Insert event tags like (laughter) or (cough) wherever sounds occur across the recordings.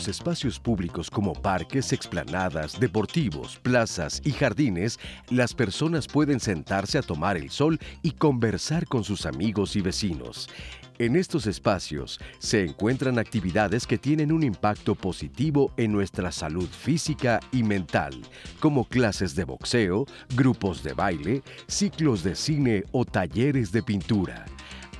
los espacios públicos como parques, explanadas, deportivos, plazas y jardines, las personas pueden sentarse a tomar el sol y conversar con sus amigos y vecinos. En estos espacios se encuentran actividades que tienen un impacto positivo en nuestra salud física y mental, como clases de boxeo, grupos de baile, ciclos de cine o talleres de pintura.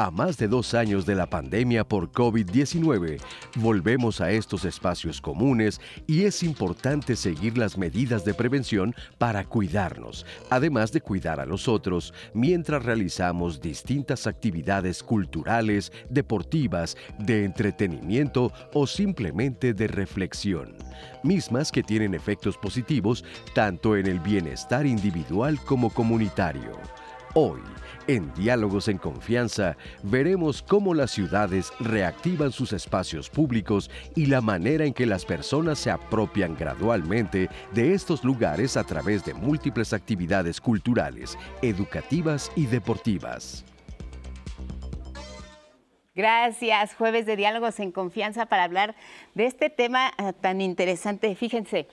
A más de dos años de la pandemia por COVID-19, volvemos a estos espacios comunes y es importante seguir las medidas de prevención para cuidarnos, además de cuidar a los otros, mientras realizamos distintas actividades culturales, deportivas, de entretenimiento o simplemente de reflexión, mismas que tienen efectos positivos tanto en el bienestar individual como comunitario. Hoy, en Diálogos en Confianza, veremos cómo las ciudades reactivan sus espacios públicos y la manera en que las personas se apropian gradualmente de estos lugares a través de múltiples actividades culturales, educativas y deportivas. Gracias, jueves de Diálogos en Confianza para hablar de este tema ah, tan interesante. Fíjense,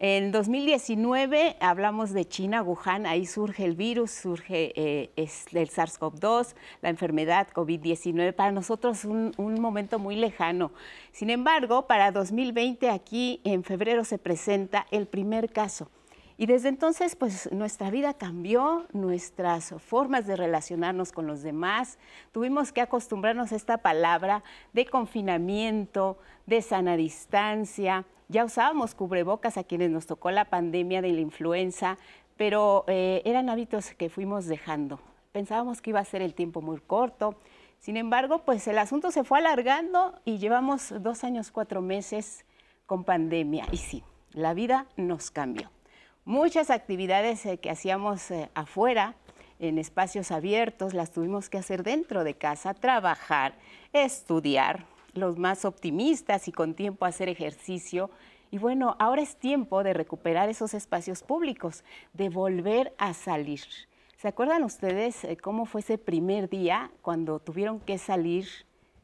en 2019 hablamos de China, Wuhan, ahí surge el virus, surge eh, el SARS-CoV-2, la enfermedad COVID-19, para nosotros un, un momento muy lejano. Sin embargo, para 2020 aquí en febrero se presenta el primer caso. Y desde entonces, pues nuestra vida cambió, nuestras formas de relacionarnos con los demás. Tuvimos que acostumbrarnos a esta palabra de confinamiento, de sana distancia, ya usábamos cubrebocas a quienes nos tocó la pandemia de la influenza, pero eh, eran hábitos que fuimos dejando. Pensábamos que iba a ser el tiempo muy corto. Sin embargo, pues el asunto se fue alargando y llevamos dos años, cuatro meses con pandemia. Y sí, la vida nos cambió. Muchas actividades eh, que hacíamos eh, afuera, en espacios abiertos, las tuvimos que hacer dentro de casa, trabajar, estudiar, los más optimistas y con tiempo hacer ejercicio. Y bueno, ahora es tiempo de recuperar esos espacios públicos, de volver a salir. ¿Se acuerdan ustedes eh, cómo fue ese primer día cuando tuvieron que salir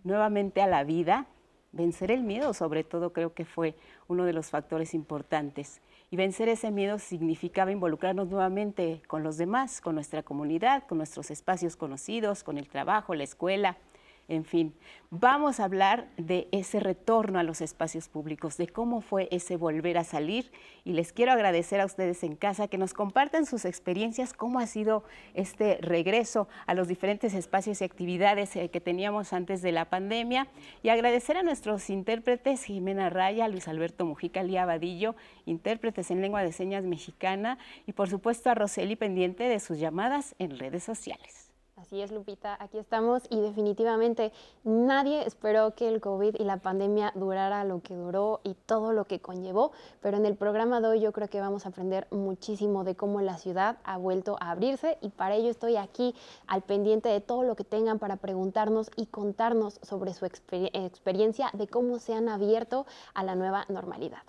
nuevamente a la vida? Vencer el miedo, sobre todo, creo que fue uno de los factores importantes. Y vencer ese miedo significaba involucrarnos nuevamente con los demás, con nuestra comunidad, con nuestros espacios conocidos, con el trabajo, la escuela, en fin, vamos a hablar de ese retorno a los espacios públicos, de cómo fue ese volver a salir y les quiero agradecer a ustedes en casa que nos compartan sus experiencias, cómo ha sido este regreso a los diferentes espacios y actividades eh, que teníamos antes de la pandemia y agradecer a nuestros intérpretes Jimena Raya, Luis Alberto Mujica, Lía Vadillo, intérpretes en lengua de señas mexicana y por supuesto a Roseli pendiente de sus llamadas en redes sociales. Así es, Lupita, aquí estamos y definitivamente nadie esperó que el COVID y la pandemia durara lo que duró y todo lo que conllevó, pero en el programa de hoy yo creo que vamos a aprender muchísimo de cómo la ciudad ha vuelto a abrirse y para ello estoy aquí al pendiente de todo lo que tengan para preguntarnos y contarnos sobre su experiencia de cómo se han abierto a la nueva normalidad.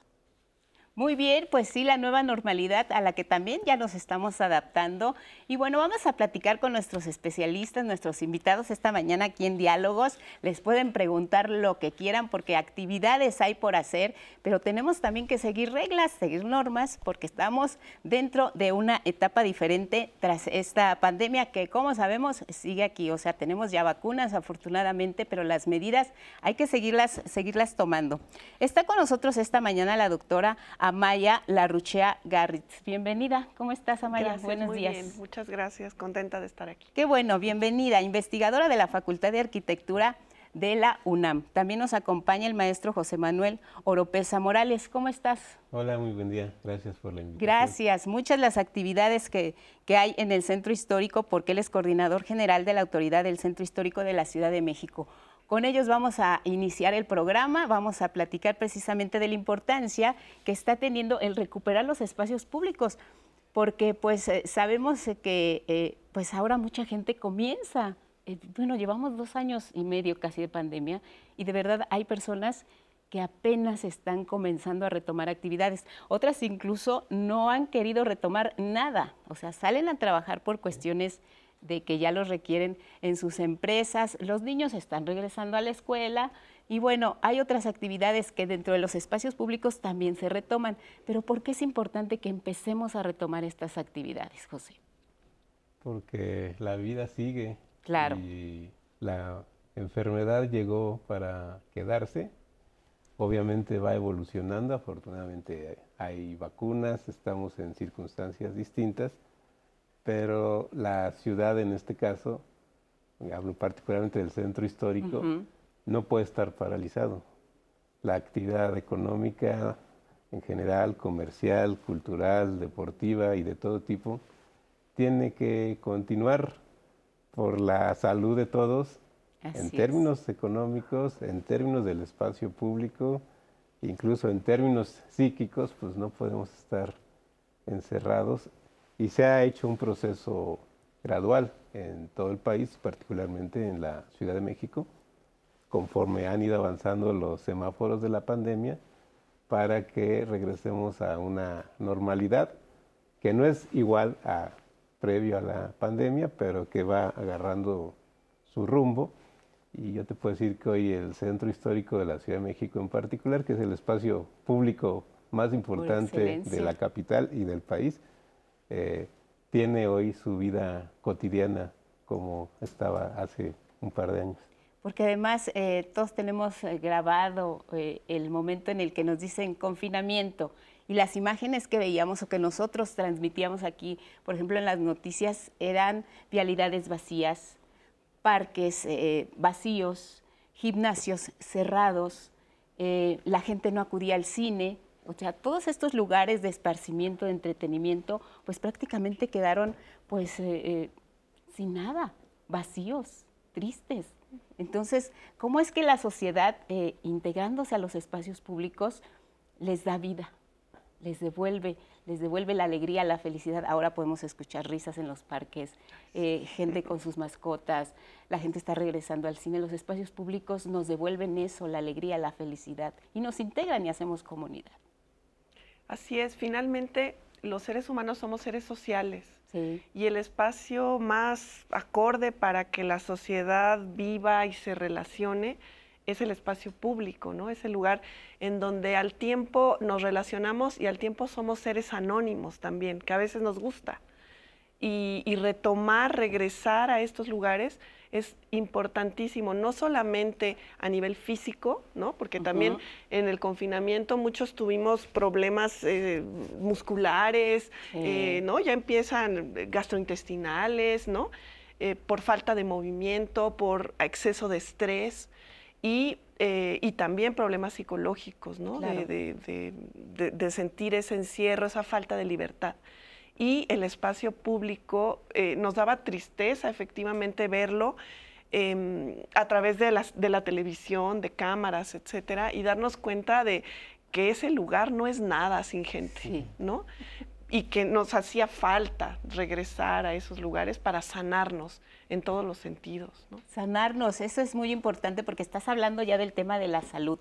Muy bien, pues sí, la nueva normalidad a la que también ya nos estamos adaptando. Y bueno, vamos a platicar con nuestros especialistas, nuestros invitados esta mañana aquí en Diálogos. Les pueden preguntar lo que quieran porque actividades hay por hacer, pero tenemos también que seguir reglas, seguir normas, porque estamos dentro de una etapa diferente tras esta pandemia que, como sabemos, sigue aquí. O sea, tenemos ya vacunas, afortunadamente, pero las medidas hay que seguirlas, seguirlas tomando. Está con nosotros esta mañana la doctora Amaya Larruchea Garritz. Bienvenida, ¿cómo estás Amaya? Buenos muy días. Bien, muchas gracias, contenta de estar aquí. Qué bueno, bienvenida, investigadora de la Facultad de Arquitectura de la UNAM. También nos acompaña el maestro José Manuel Oropesa Morales. ¿Cómo estás? Hola, muy buen día. Gracias por la invitación. Gracias. Muchas las actividades que, que hay en el Centro Histórico porque él es coordinador general de la Autoridad del Centro Histórico de la Ciudad de México. Con ellos vamos a iniciar el programa, vamos a platicar precisamente de la importancia que está teniendo el recuperar los espacios públicos, porque pues eh, sabemos que eh, pues ahora mucha gente comienza, eh, bueno, llevamos dos años y medio casi de pandemia y de verdad hay personas que apenas están comenzando a retomar actividades. Otras incluso no han querido retomar nada, o sea, salen a trabajar por cuestiones de que ya los requieren en sus empresas. Los niños están regresando a la escuela, Y bueno, hay otras actividades que dentro de los espacios públicos también se retoman, pero ¿por qué es importante que empecemos a retomar estas actividades, José? Porque la vida sigue. Claro. Y la enfermedad llegó para quedarse. Obviamente va evolucionando, afortunadamente hay vacunas, estamos en circunstancias distintas, pero la ciudad en este caso, hablo particularmente del centro histórico, no puede estar paralizado. La actividad económica en general, comercial, cultural, deportiva y de todo tipo, tiene que continuar por la salud de todos en términos económicos, en términos del espacio público, incluso en términos psíquicos, pues no podemos estar encerrados y se ha hecho un proceso gradual en todo el país, particularmente en la Ciudad de México, conforme han ido avanzando los semáforos de la pandemia para que regresemos a una normalidad que no es igual a previo a la pandemia, pero que va agarrando su rumbo. Y yo te puedo decir que hoy el centro histórico de la Ciudad de México en particular, que es el espacio público más importante de la capital y del país, eh, tiene hoy su vida cotidiana como estaba hace un par de años. Porque además eh, todos tenemos eh, grabado eh, el momento en el que nos dicen confinamiento y las imágenes que veíamos o que nosotros transmitíamos aquí, por ejemplo en las noticias, eran vialidades vacías, parques vacíos, gimnasios cerrados, la gente no acudía al cine, o sea, todos estos lugares de esparcimiento, de entretenimiento, pues prácticamente quedaron pues sin nada, vacíos, tristes. Entonces, ¿cómo es que la sociedad, eh, integrándose a los espacios públicos, les da vida, les devuelve, les devuelve la alegría, la felicidad? Ahora podemos escuchar risas en los parques, eh, gente con sus mascotas, la gente está regresando al cine. Los espacios públicos nos devuelven eso, la alegría, la felicidad, y nos integran y hacemos comunidad. Así es, finalmente los seres humanos somos seres sociales y el espacio más acorde para que la sociedad viva y se relacione es el espacio público, ¿no? Es el lugar en donde al tiempo nos relacionamos y al tiempo somos seres anónimos también, que a veces nos gusta. y retomar, regresar a estos lugares es importantísimo, no solamente a nivel físico, ¿no? porque también en el confinamiento muchos tuvimos problemas eh, musculares, eh, ¿no? ya empiezan gastrointestinales, ¿no? Eh, por falta de movimiento, por exceso de estrés y, también problemas psicológicos, ¿no? de, sentir ese encierro, esa falta de libertad y el espacio público eh, nos daba tristeza efectivamente verlo em, a través de, de la televisión, de cámaras, etcétera, y darnos cuenta de que ese lugar no es nada sin gente, ¿no? Y que nos hacía falta regresar a esos lugares para sanarnos en todos los sentidos. ¿no? Sanarnos, eso es muy importante porque estás hablando ya del tema de la salud.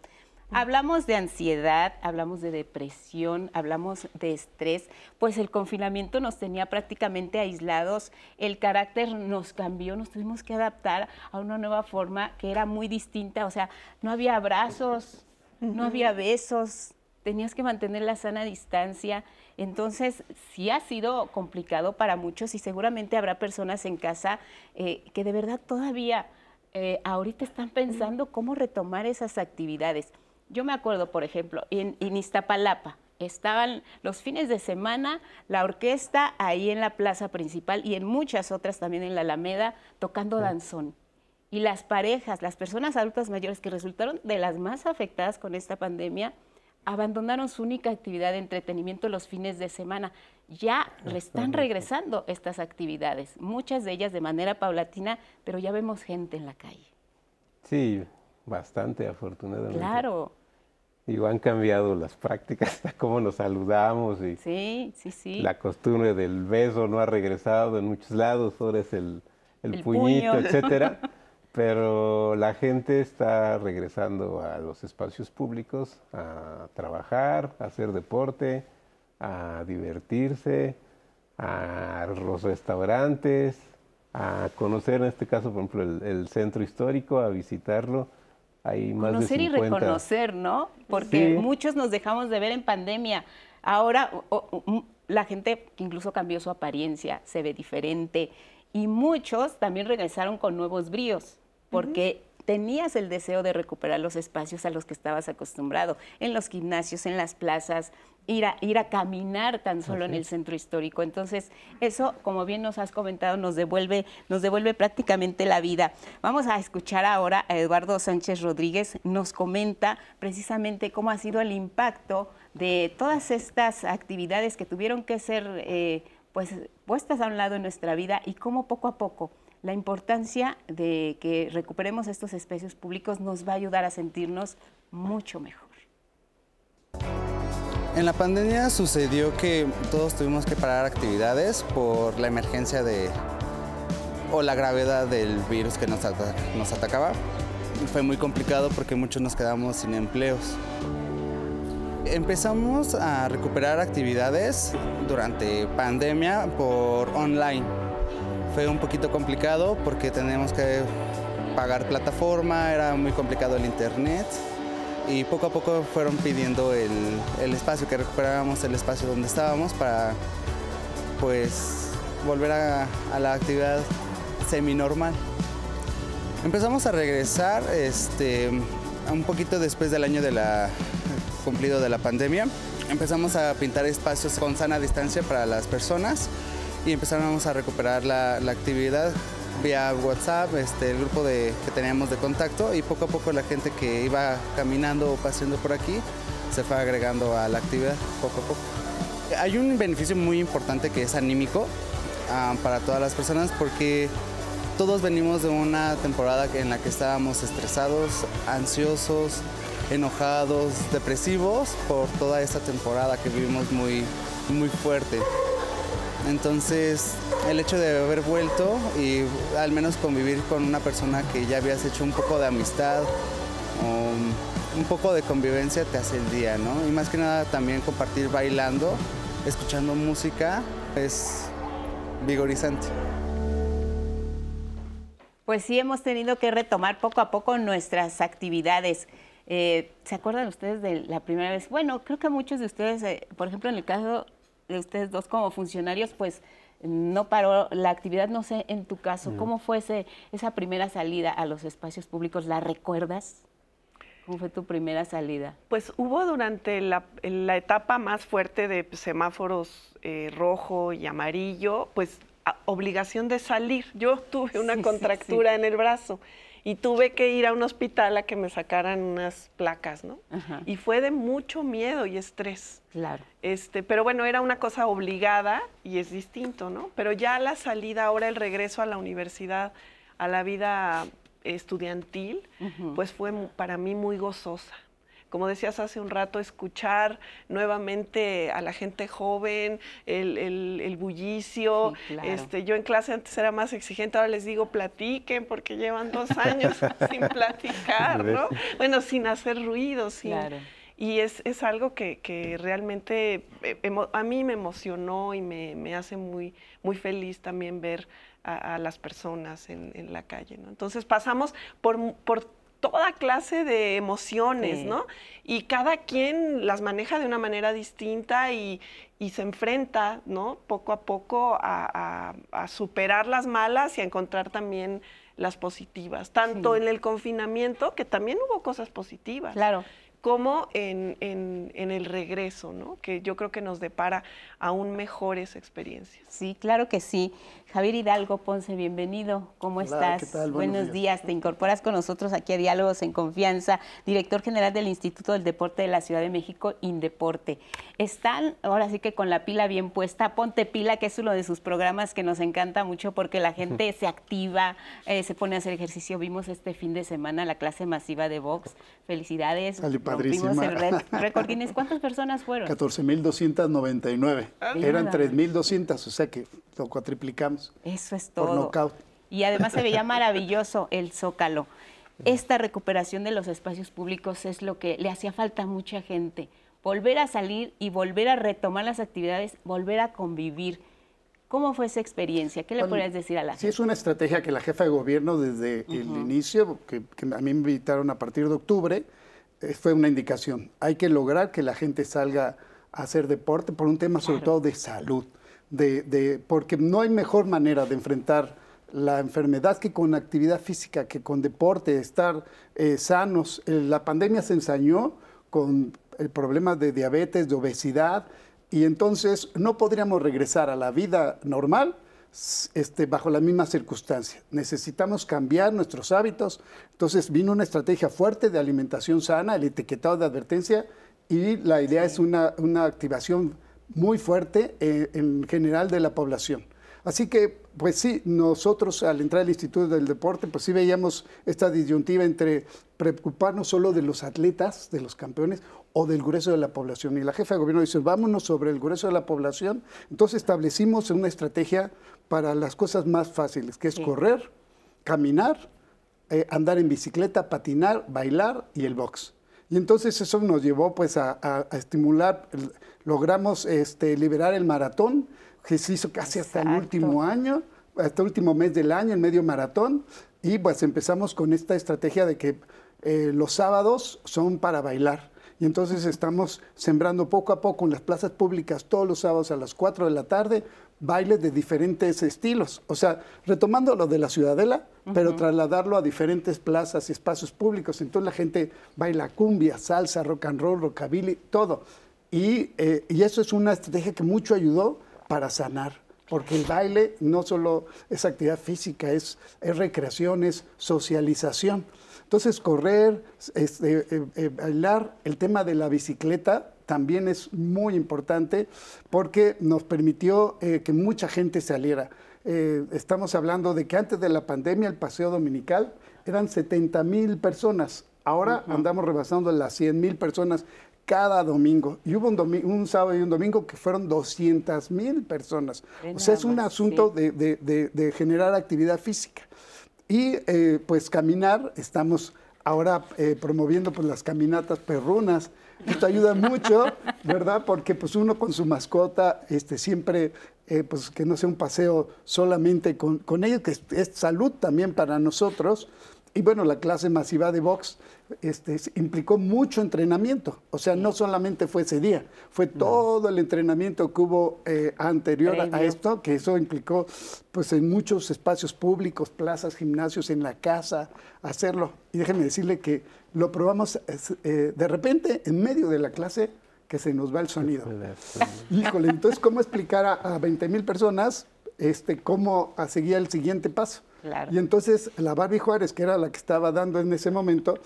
Hablamos de ansiedad, hablamos de depresión, hablamos de estrés, pues el confinamiento nos tenía prácticamente aislados, el carácter nos cambió, nos tuvimos que adaptar a una nueva forma que era muy distinta, o sea, no había abrazos, no había besos, tenías que mantener la sana distancia, entonces sí ha sido complicado para muchos y seguramente habrá personas en casa eh, que de verdad todavía eh, ahorita están pensando cómo retomar esas actividades. Yo me acuerdo, por ejemplo, en, Iztapalapa, estaban los fines de semana la orquesta ahí en la plaza principal y en muchas otras también en la Alameda tocando danzón. Y las parejas, las personas adultas mayores que resultaron de las más afectadas con esta pandemia, abandonaron su única actividad de entretenimiento los fines de semana. Ya le están regresando estas actividades, muchas de ellas de manera paulatina, pero ya vemos gente en la calle. Sí, Bastante, afortunadamente. Claro. Y han cambiado las prácticas, (laughs) cómo nos saludamos y sí, sí, sí. la costumbre del beso no ha regresado en muchos lados, ahora es el, el, puñito, (laughs) etcétera. (laughs) Pero la gente está regresando a los espacios públicos a trabajar, a hacer deporte, a divertirse, a los restaurantes, a conocer en este caso, por ejemplo, el centro histórico, a visitarlo hay más Conocer de 50. y reconocer, ¿no? Porque muchos nos dejamos de ver en pandemia. Ahora la gente incluso cambió su apariencia, se ve diferente. Y muchos también regresaron con nuevos bríos, porque tenías el deseo de recuperar los espacios a los que estabas acostumbrado, en los gimnasios, en las plazas, ir a, ir a caminar tan solo en el centro histórico. Entonces, eso, como bien nos has comentado, nos devuelve, nos devuelve prácticamente la vida. Vamos a escuchar ahora a Eduardo Sánchez Rodríguez, nos comenta precisamente cómo ha sido el impacto de todas estas actividades que tuvieron que ser eh, pues, puestas a un lado en nuestra vida y cómo poco a poco la importancia de que recuperemos estos espacios públicos nos va a ayudar a sentirnos mucho mejor. En la pandemia sucedió que todos tuvimos que parar actividades por la emergencia de o la gravedad del virus que nos, atacaba. Fue muy complicado porque muchos nos quedamos sin empleos. Empezamos a recuperar actividades durante pandemia por online fue un poquito complicado porque teníamos que pagar plataforma, era muy complicado el internet y poco a poco fueron pidiendo el, espacio, que recuperáramos el espacio donde estábamos para pues volver a, la actividad semi-normal. Empezamos a regresar este, un poquito después del año de la, cumplido de la pandemia. Empezamos a pintar espacios con sana distancia para las personas y empezamos a recuperar la, actividad vía WhatsApp, este, el grupo de, que teníamos de contacto y poco a poco la gente que iba caminando o paseando por aquí se fue agregando a la actividad poco a poco. Hay un beneficio muy importante que es anímico ah, para todas las personas porque todos venimos de una temporada en la que estábamos estresados, ansiosos, enojados, depresivos por toda esta temporada que vivimos muy, muy fuerte. Entonces, el hecho de haber vuelto y al menos convivir con una persona que ya habías hecho un poco de amistad o un poco de convivencia te hace el día, ¿no? Y más que nada también compartir bailando, escuchando música, es vigorizante. Pues sí, hemos tenido que retomar poco a poco nuestras actividades. Eh, ¿Se acuerdan ustedes de la primera vez? Bueno, creo que muchos de ustedes, eh, por ejemplo, en el caso de ustedes dos como funcionarios, pues no paró la actividad, no sé, en tu caso, ¿cómo fue esa primera salida a los espacios públicos? ¿La recuerdas? ¿Cómo fue tu primera salida? Pues hubo durante la, etapa más fuerte de semáforos eh, rojo y amarillo, pues obligación de salir. Yo tuve una contractura en el brazo y tuve que ir a un hospital a que me sacaran unas placas, ¿no? Y fue de mucho miedo y estrés. Claro. Este, pero bueno, era una cosa obligada y es distinto, ¿no? Pero ya la salida, ahora el regreso a la universidad, a la vida estudiantil, pues fue para mí muy gozosa como decías hace un rato, escuchar nuevamente a la gente joven, el, bullicio. este, yo en clase antes era más exigente, ahora les digo platiquen porque llevan dos (laughs) años sin platicar, ¿no? Bueno, sin hacer ruido, sin... Y es, es algo que, que realmente eh, a mí me emocionó y me, me hace muy, muy feliz también ver a, las personas en, en, la calle. ¿no? Entonces pasamos por, por toda clase de emociones, ¿no? Y cada quien las maneja de una manera distinta y, se enfrenta, ¿no? Poco a poco a, superar las malas y a encontrar también las positivas, tanto en el confinamiento, que también hubo cosas positivas. Claro como en, en, el regreso, ¿no? que yo creo que nos depara aún mejores experiencias. Sí, claro que sí. Javier Hidalgo Ponce, bienvenido. ¿Cómo estás? Buenos, días. Te incorporas con nosotros aquí a Diálogos en Confianza, director general del Instituto del Deporte de la Ciudad de México, Indeporte. Están ahora sí que con la pila bien puesta. Ponte pila, que es uno de sus programas que nos encanta mucho porque la gente (laughs) se activa, eh, se pone a hacer ejercicio. Vimos este fin de semana la clase masiva de box. Felicidades. Padrísima. el (laughs) récord Guinness. ¿Cuántas personas fueron? 14.299. Eran 3.200, o sea que lo cuatriplicamos. Eso es todo. Y además se veía maravilloso el zócalo. Esta recuperación de los espacios públicos es lo que le hacía falta a mucha gente. Volver a salir y volver a retomar las actividades, volver a convivir. ¿Cómo fue esa experiencia? ¿Qué le podrías decir a la gente? Sí, es una estrategia que la jefa de gobierno desde el inicio, que, a mí me invitaron a partir de octubre, fue una indicación. Hay que lograr que la gente salga a hacer deporte por un tema sobre todo de salud, de, porque no hay mejor manera de enfrentar la enfermedad que con actividad física, que con deporte, estar eh, sanos. Eh, la pandemia se ensañó con el problema de diabetes, de obesidad, y entonces no podríamos regresar a la vida normal este, bajo la misma circunstancia. Necesitamos cambiar nuestros hábitos. Entonces vino una estrategia fuerte de alimentación sana, el etiquetado de advertencia, y la idea es una, una, activación muy fuerte eh, en general de la población. Así que, pues sí, nosotros al entrar al Instituto del Deporte, pues sí veíamos esta disyuntiva entre preocuparnos solo de los atletas, de los campeones, o del grueso de la población. Y la jefa de gobierno dice, vámonos sobre el grueso de la población. Entonces establecimos una estrategia para las cosas más fáciles, que es correr, caminar, eh, andar en bicicleta, patinar, bailar y el box. Y entonces eso nos llevó pues a, estimular, logramos este, liberar el maratón, que se hizo casi hasta el último año, hasta el último mes del año, el medio maratón, y pues empezamos con esta estrategia de que eh, los sábados son para bailar. Y entonces estamos sembrando poco a poco en las plazas públicas todos los sábados a las 4 de la tarde bailes de diferentes estilos. O sea, retomando lo de la ciudadela, pero trasladarlo a diferentes plazas y espacios públicos. Entonces la gente baila cumbia, salsa, rock and roll, rockabilly, todo. Y, eh, y eso es una estrategia que mucho ayudó para sanar porque el baile no solo es actividad física, es, es recreación, es socialización. Entonces, correr, este, eh, eh, bailar, el tema de la bicicleta también es muy importante porque nos permitió eh, que mucha gente saliera. estamos hablando de que antes de la pandemia el paseo dominical eran 70 mil personas. Ahora andamos rebasando las 100 mil personas cada domingo. Y hubo un, sábado y un domingo que fueron 200 mil personas. o sea, es un asunto de, generar actividad física. Y eh, pues caminar, estamos ahora eh, promoviendo pues, las caminatas perrunas. Esto ayuda mucho, ¿verdad? Porque pues uno con su mascota este, siempre, eh, pues que no sea un paseo solamente con, con ellos, que es salud también para nosotros. Y bueno, la clase masiva de box este, implicó mucho entrenamiento. O sea, no solamente fue ese día, fue todo el entrenamiento que hubo eh, anterior a esto, que eso implicó pues en muchos espacios públicos, plazas, gimnasios, en la casa, hacerlo. Y déjenme decirle que lo probamos eh, de repente en medio de la clase que se nos va el sonido. Híjole, entonces, ¿cómo explicar a, a 20 mil personas este, cómo seguía el siguiente paso? Y entonces la Barbie Juárez, que era la que estaba dando en ese momento,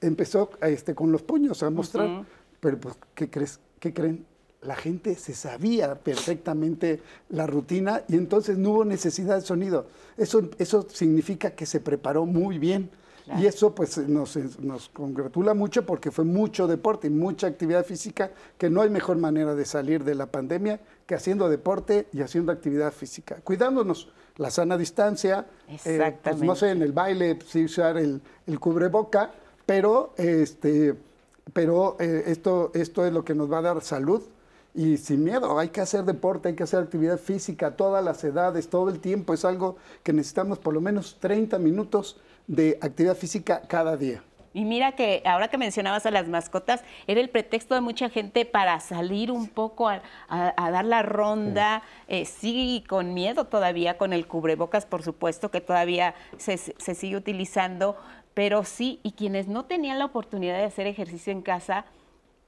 empezó este, con los puños a mostrar. Pero, pues, ¿qué crees? ¿Qué creen? La gente se sabía perfectamente la rutina y entonces no hubo necesidad de sonido. Eso, eso significa que se preparó muy bien. Y eso pues nos, nos, congratula mucho porque fue mucho deporte y mucha actividad física, que no hay mejor manera de salir de la pandemia que haciendo deporte y haciendo actividad física. Cuidándonos, la sana distancia, eh, pues, no sé, en el baile sí usar el, el cubreboca, pero, este, pero eh, esto, esto es lo que nos va a dar salud y sin miedo. Hay que hacer deporte, hay que hacer actividad física, todas las edades, todo el tiempo. Es algo que necesitamos por lo menos 30 minutos de actividad física cada día. Y mira que ahora que mencionabas a las mascotas, era el pretexto de mucha gente para salir un poco a, dar la ronda, sí. Eh, sí. con miedo todavía, con el cubrebocas, por supuesto, que todavía se, se sigue utilizando, pero sí, y quienes no tenían la oportunidad de hacer ejercicio en casa,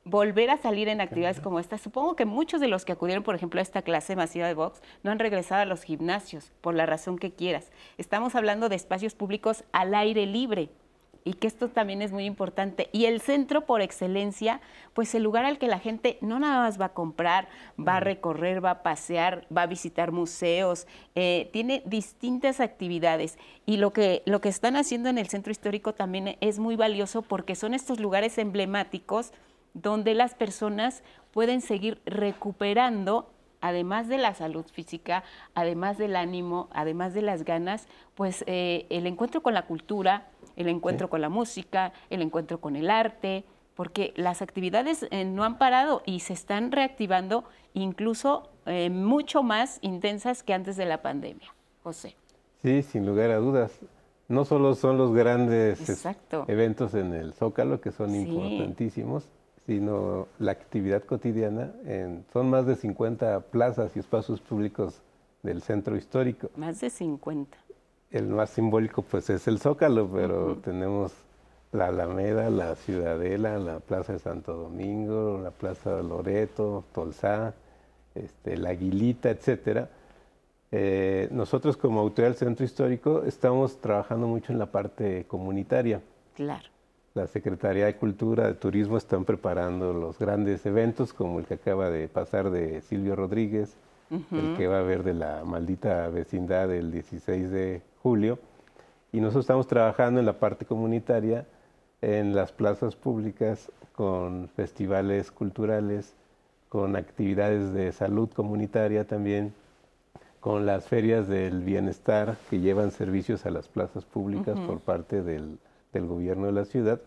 volver a salir en actividades como esta. Supongo que muchos de los que acudieron, por ejemplo, a esta clase masiva de box no han regresado a los gimnasios, por la razón que quieras. Estamos hablando de espacios públicos al aire libre y que esto también es muy importante. Y el centro por excelencia, pues el lugar al que la gente no nada más va a comprar, va a recorrer, va a pasear, va a visitar museos, eh, tiene distintas actividades. Y lo que, lo que están haciendo en el centro histórico también es muy valioso porque son estos lugares emblemáticos donde las personas pueden seguir recuperando además de la salud física, además del ánimo, además de las ganas, pues eh, el encuentro con la cultura, el encuentro con la música, el encuentro con el arte, porque las actividades eh, no han parado y se están reactivando incluso eh, mucho más intensas que antes de la pandemia. José. Sí, sin lugar a dudas. No solo son los grandes eventos en el Zócalo, que son importantísimos, sino la actividad cotidiana. En, son más de 50 plazas y espacios públicos del centro histórico. Más de 50. El más simbólico pues es el Zócalo, pero tenemos la Alameda, la Ciudadela, la Plaza de Santo Domingo, la Plaza de Loreto, Tolsá, este, la Aguilita, etcétera. Eh, nosotros como autoridad del centro histórico estamos trabajando mucho en la parte comunitaria. Claro. La Secretaría de Cultura, de Turismo están preparando los grandes eventos como el que acaba de pasar de Silvio Rodríguez, el que va a haber de la maldita vecindad el 16 de julio. Y nosotros estamos trabajando en la parte comunitaria en las plazas públicas con festivales culturales, con actividades de salud comunitaria también, con las ferias del bienestar que llevan servicios a las plazas públicas por parte del, del, gobierno de la ciudad.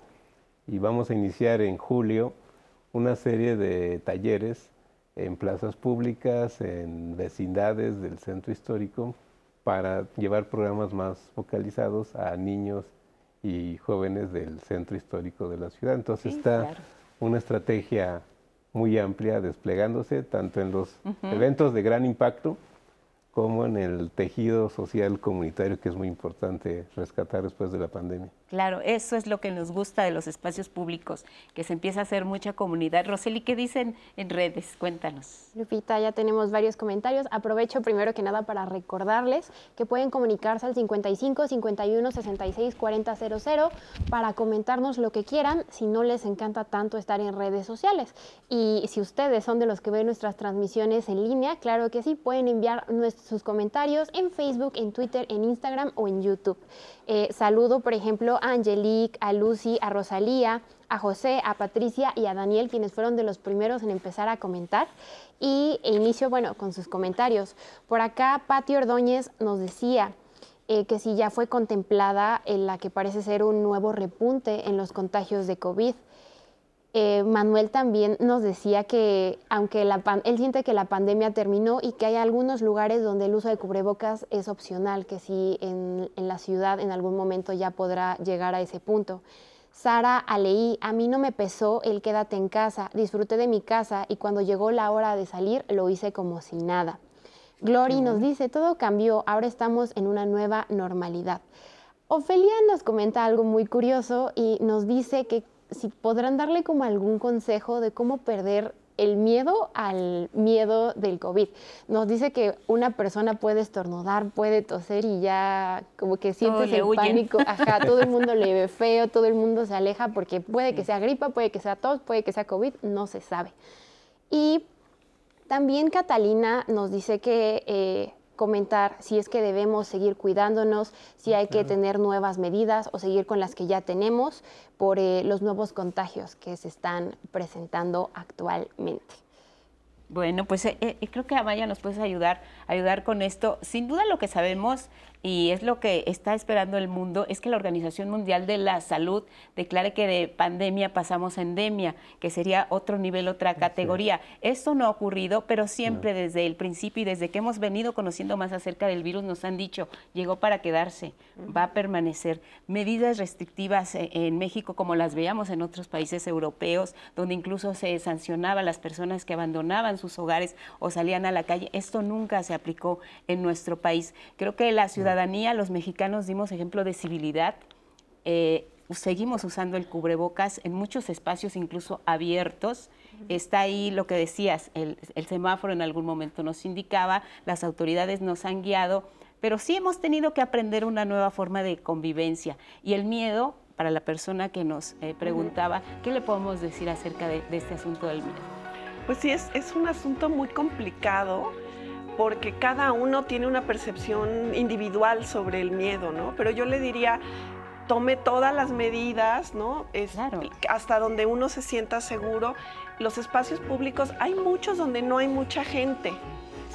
Y vamos a iniciar en julio una serie de talleres en plazas públicas, en vecindades del centro histórico, para llevar programas más focalizados a niños y jóvenes del centro histórico de la ciudad. Entonces está una estrategia muy amplia desplegándose tanto en los eventos de gran impacto como en el tejido social comunitario que es muy importante rescatar después de la pandemia. Claro, eso es lo que nos gusta de los espacios públicos, que se empieza a hacer mucha comunidad. Roseli, ¿qué dicen en redes? Cuéntanos. Lupita, ya tenemos varios comentarios. Aprovecho primero que nada para recordarles que pueden comunicarse al 55 51 66 40 00 para comentarnos lo que quieran si no les encanta tanto estar en redes sociales. Y si ustedes son de los que ven nuestras transmisiones en línea, claro que sí, pueden enviar sus comentarios en Facebook, en Twitter, en Instagram o en YouTube. Eh, saludo, por ejemplo, a Angelique, a Lucy, a Rosalía, a José, a Patricia y a Daniel, quienes fueron de los primeros en empezar a comentar. Y e inicio, bueno, con sus comentarios. Por acá, Pati Ordóñez nos decía eh, que si ya fue contemplada en la que parece ser un nuevo repunte en los contagios de COVID. Eh, Manuel también nos decía que aunque la él siente que la pandemia terminó y que hay algunos lugares donde el uso de cubrebocas es opcional, que si en, en la ciudad en algún momento ya podrá llegar a ese punto. Sara Aleí, a mí no me pesó el quédate en casa, disfruté de mi casa y cuando llegó la hora de salir lo hice como si nada. Glory nos dice, todo cambió, ahora estamos en una nueva normalidad. Ofelia nos comenta algo muy curioso y nos dice que si podrán darle como algún consejo de cómo perder el miedo al miedo del COVID. Nos dice que una persona puede estornudar, puede toser y ya como que sientes el pánico. Ajá, todo el mundo le ve feo, todo el mundo se aleja porque puede que sea gripa, puede que sea tos, puede que sea COVID, no se sabe. Y también Catalina nos dice que eh, comentar si es que debemos seguir cuidándonos, si hay que tener nuevas medidas o seguir con las que ya tenemos por eh, los nuevos contagios que se están presentando actualmente. Bueno, pues eh, eh, creo que Amaya nos puede ayudar, ayudar con esto. Sin duda lo que sabemos y es lo que está esperando el mundo, es que la Organización Mundial de la Salud declare que de pandemia pasamos a endemia, que sería otro nivel, otra categoría. Esto no ha ocurrido, pero siempre desde el principio y desde que hemos venido conociendo más acerca del virus nos han dicho, llegó para quedarse, va a permanecer. Medidas restrictivas eh, en México como las veíamos en otros países europeos, donde incluso se sancionaba a las personas que abandonaban sus hogares o salían a la calle, esto nunca se aplicó en nuestro país. Creo que la ciudad ciudadanía, los mexicanos dimos ejemplo de civilidad. Eh, seguimos usando el cubrebocas en muchos espacios, incluso abiertos. Está ahí lo que decías, el, semáforo en algún momento nos indicaba, las autoridades nos han guiado, pero sí hemos tenido que aprender una nueva forma de convivencia. Y el miedo, para la persona que nos eh, preguntaba, ¿qué le podemos decir acerca de, este asunto del miedo? Pues sí, es, es un asunto muy complicado porque cada uno tiene una percepción individual sobre el miedo, ¿no? Pero yo le diría, tome todas las medidas, ¿no? Es, Hasta donde uno se sienta seguro. Los espacios públicos, hay muchos donde no hay mucha gente,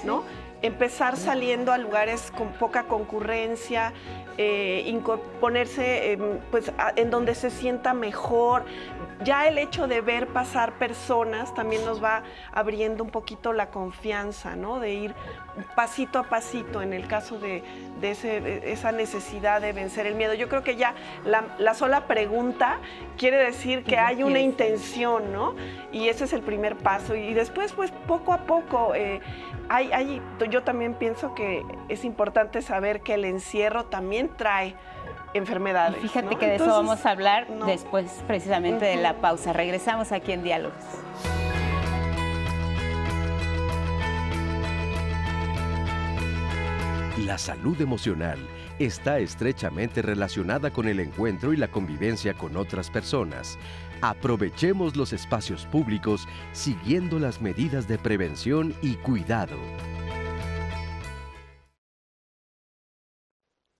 ¿no? empezar saliendo a lugares con poca concurrencia, eh, ponerse pues, en donde se sienta mejor. Ya el hecho de ver pasar personas también nos va abriendo un poquito la confianza, ¿no? De ir pasito a pasito en el caso de, esa necesidad de vencer el miedo. Yo creo que ya la, sola pregunta quiere decir que hay una intención, ¿no? Y ese es el primer paso. Y después, pues poco a poco, eh, hay, yo también pienso que es importante saber que el encierro también trae enfermedades. fíjate que de eso vamos a hablar después precisamente de la pausa. Regresamos aquí en Diálogos. La salud emocional está estrechamente relacionada con el encuentro y la convivencia con otras personas. Aprovechemos los espacios públicos siguiendo las medidas de prevención y cuidado.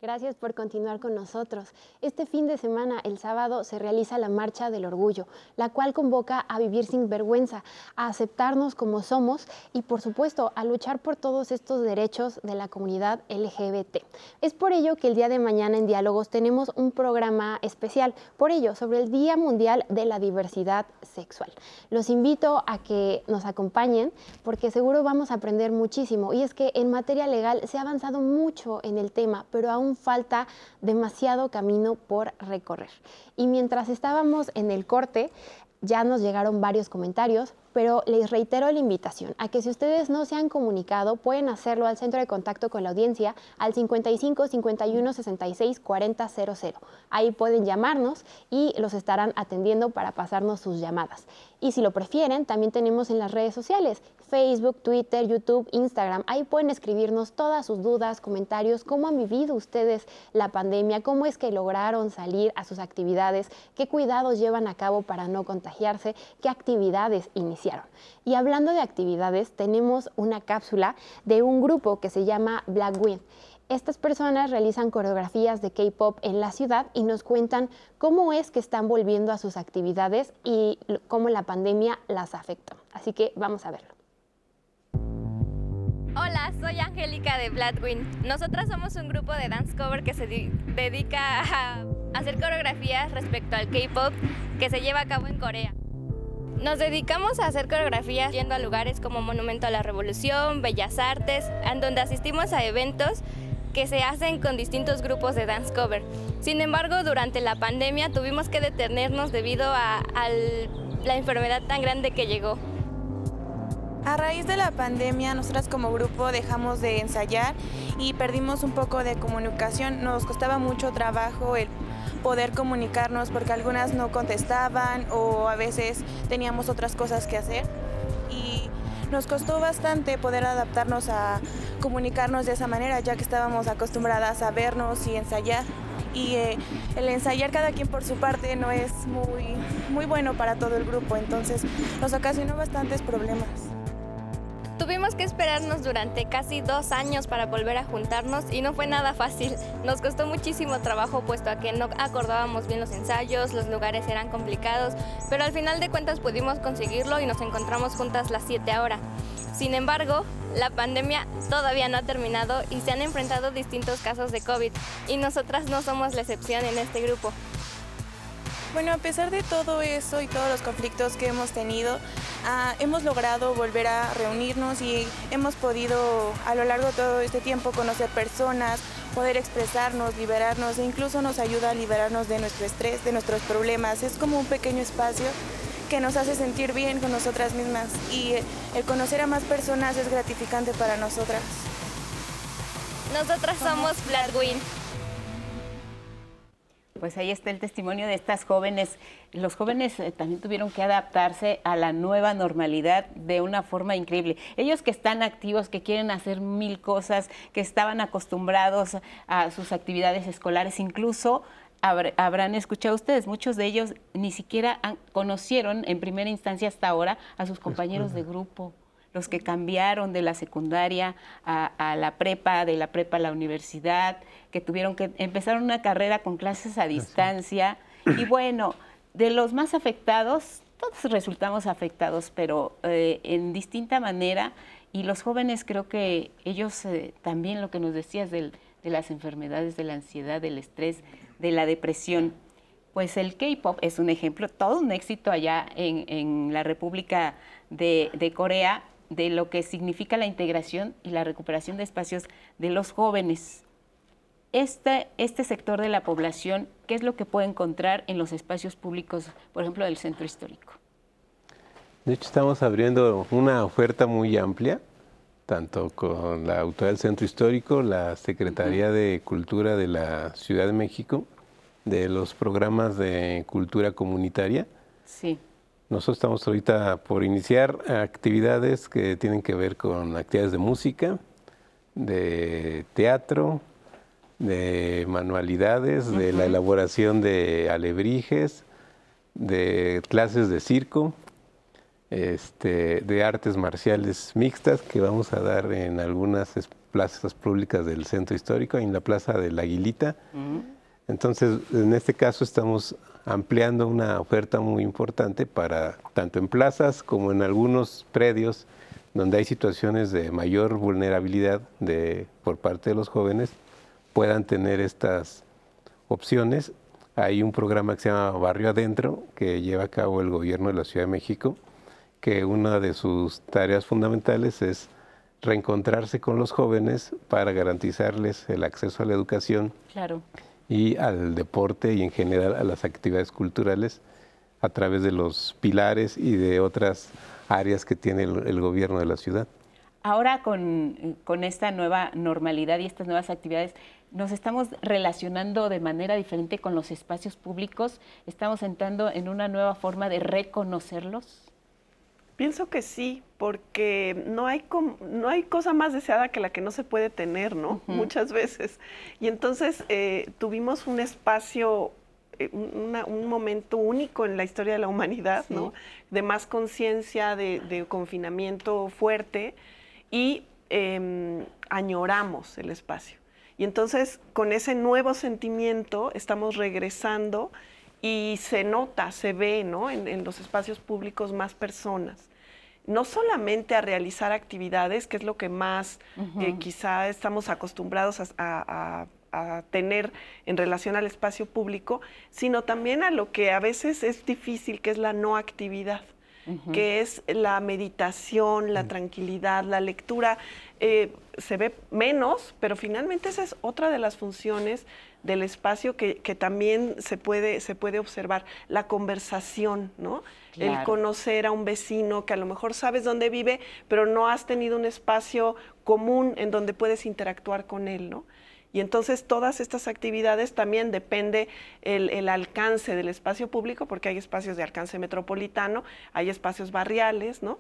Gracias por continuar con nosotros. Este fin de semana, el sábado, se realiza la Marcha del Orgullo, la cual convoca a vivir sin vergüenza, a aceptarnos como somos y, por supuesto, a luchar por todos estos derechos de la comunidad LGBT. Es por ello que el día de mañana en Diálogos tenemos un programa especial, por ello, sobre el Día Mundial de la Diversidad Sexual. Los invito a que nos acompañen porque seguro vamos a aprender muchísimo. Y es que en materia legal se ha avanzado mucho en el tema, pero aún falta demasiado camino por recorrer. Y mientras estábamos en el corte, ya nos llegaron varios comentarios, pero les reitero la invitación a que si ustedes no se han comunicado, pueden hacerlo al centro de contacto con la audiencia al 55 51 66 40 00. Ahí pueden llamarnos y los estarán atendiendo para pasarnos sus llamadas. Y si lo prefieren, también tenemos en las redes sociales, Facebook, Twitter, YouTube, Instagram. Ahí pueden escribirnos todas sus dudas, comentarios, cómo han vivido ustedes la pandemia, cómo es que lograron salir a sus actividades, qué cuidados llevan a cabo para no contagiarse, qué actividades iniciaron. Y hablando de actividades, tenemos una cápsula de un grupo que se llama Black Wind. Estas personas realizan coreografías de K-pop en la ciudad y nos cuentan cómo es que están volviendo a sus actividades y cómo la pandemia las afecta. Así que vamos a verlo. Hola, soy Angélica de Bloodwind. Nosotras somos un grupo de dance cover que se dedica a hacer coreografías respecto al K-pop que se lleva a cabo en Corea. Nos dedicamos a hacer coreografías yendo a lugares como Monumento a la Revolución, Bellas Artes, en donde asistimos a eventos que se hacen con distintos grupos de dance cover. Sin embargo, durante la pandemia tuvimos que detenernos debido a, la enfermedad tan grande que llegó. A raíz de la pandemia, nosotras como grupo dejamos de ensayar y perdimos un poco de comunicación. Nos costaba mucho trabajo el poder comunicarnos porque algunas no contestaban o a veces teníamos otras cosas que hacer. Y nos costó bastante poder adaptarnos a comunicarnos de esa manera, ya que estábamos acostumbradas a vernos y ensayar. Y eh, el ensayar cada quien por su parte no es muy, muy bueno para todo el grupo, entonces nos ocasionó bastantes problemas. Tuvimos que esperarnos durante casi dos años para volver a juntarnos y no fue nada fácil. Nos costó muchísimo trabajo puesto a que no acordábamos bien los ensayos, los lugares eran complicados, pero al final de cuentas pudimos conseguirlo y nos encontramos juntas las 7 ahora. Sin embargo, la pandemia todavía no ha terminado y se han enfrentado distintos casos de COVID y nosotras no somos la excepción en este grupo. Bueno, a pesar de todo eso y todos los conflictos que hemos tenido, ah, hemos logrado volver a reunirnos y hemos podido a lo largo de todo este tiempo conocer personas, poder expresarnos, liberarnos e incluso nos ayuda a liberarnos de nuestro estrés, de nuestros problemas. Es como un pequeño espacio que nos hace sentir bien con nosotras mismas y el conocer a más personas es gratificante para nosotras. Nosotras somos Bloodwind. Pues ahí está el testimonio de estas jóvenes. Los jóvenes eh, también tuvieron que adaptarse a la nueva normalidad de una forma increíble. Ellos que están activos, que quieren hacer mil cosas, que estaban acostumbrados a sus actividades escolares, incluso habrán escuchado ustedes, muchos de ellos ni siquiera conocieron en primera instancia hasta ahora a sus compañeros de grupo los que cambiaron de la secundaria a, la prepa, de la prepa a la universidad, que tuvieron que empezar una carrera con clases a distancia. Y bueno, de los más afectados, todos resultamos afectados, pero eh, en distinta manera. Y los jóvenes creo que ellos eh, también lo que nos decías de las enfermedades, de la ansiedad, del estrés, de la depresión, pues el K-Pop es un ejemplo, todo un éxito allá en, la República de, Corea de lo que significa la integración y la recuperación de espacios de los jóvenes. Este, este sector de la población, ¿qué es lo que puede encontrar en los espacios públicos, por ejemplo, del centro histórico? De hecho, estamos abriendo una oferta muy amplia, tanto con la autoridad del centro histórico, la Secretaría de Cultura de la Ciudad de México, de los programas de cultura comunitaria. Sí. Nosotros estamos ahorita por iniciar actividades que tienen que ver con actividades de música, de teatro, de manualidades, de la elaboración de alebrijes, de clases de circo, este, de artes marciales mixtas que vamos a dar en algunas plazas públicas del centro histórico, en la plaza de la Aguilita. Entonces, en este caso estamos ampliando una oferta muy importante para tanto en plazas como en algunos predios donde hay situaciones de mayor vulnerabilidad de, por parte de los jóvenes, puedan tener estas opciones. Hay un programa que se llama Barrio Adentro, que lleva a cabo el gobierno de la Ciudad de México, que una de sus tareas fundamentales es reencontrarse con los jóvenes para garantizarles el acceso a la educación claro y al deporte y en general a las actividades culturales a través de los pilares y de otras áreas que tiene el, gobierno de la ciudad. Ahora con, con, esta nueva normalidad y estas nuevas actividades, ¿nos estamos relacionando de manera diferente con los espacios públicos? ¿Estamos entrando en una nueva forma de reconocerlos? Pienso que sí, porque no hay, no hay cosa más deseada que la que no se puede tener, ¿no? Muchas veces. Y entonces eh, tuvimos un espacio, eh, un momento único en la historia de la humanidad, ¿no? De más conciencia, de, confinamiento fuerte y em, añoramos el espacio. Y entonces con ese nuevo sentimiento estamos regresando y se nota, se ve ¿no? en, los espacios públicos más personas. No solamente a realizar actividades, que es lo que más eh, quizá estamos acostumbrados a, tener en relación al espacio público, sino también a lo que a veces es difícil, que es la no actividad. que es la meditación, la tranquilidad, la lectura. Eh, se ve menos, pero finalmente esa es otra de las funciones del espacio que, también se puede, se puede observar, la conversación, ¿no? El conocer a un vecino que a lo mejor sabes dónde vive, pero no has tenido un espacio común en donde puedes interactuar con él, ¿no? Y entonces todas estas actividades también depende el, alcance del espacio público, porque hay espacios de alcance metropolitano, hay espacios barriales, ¿no?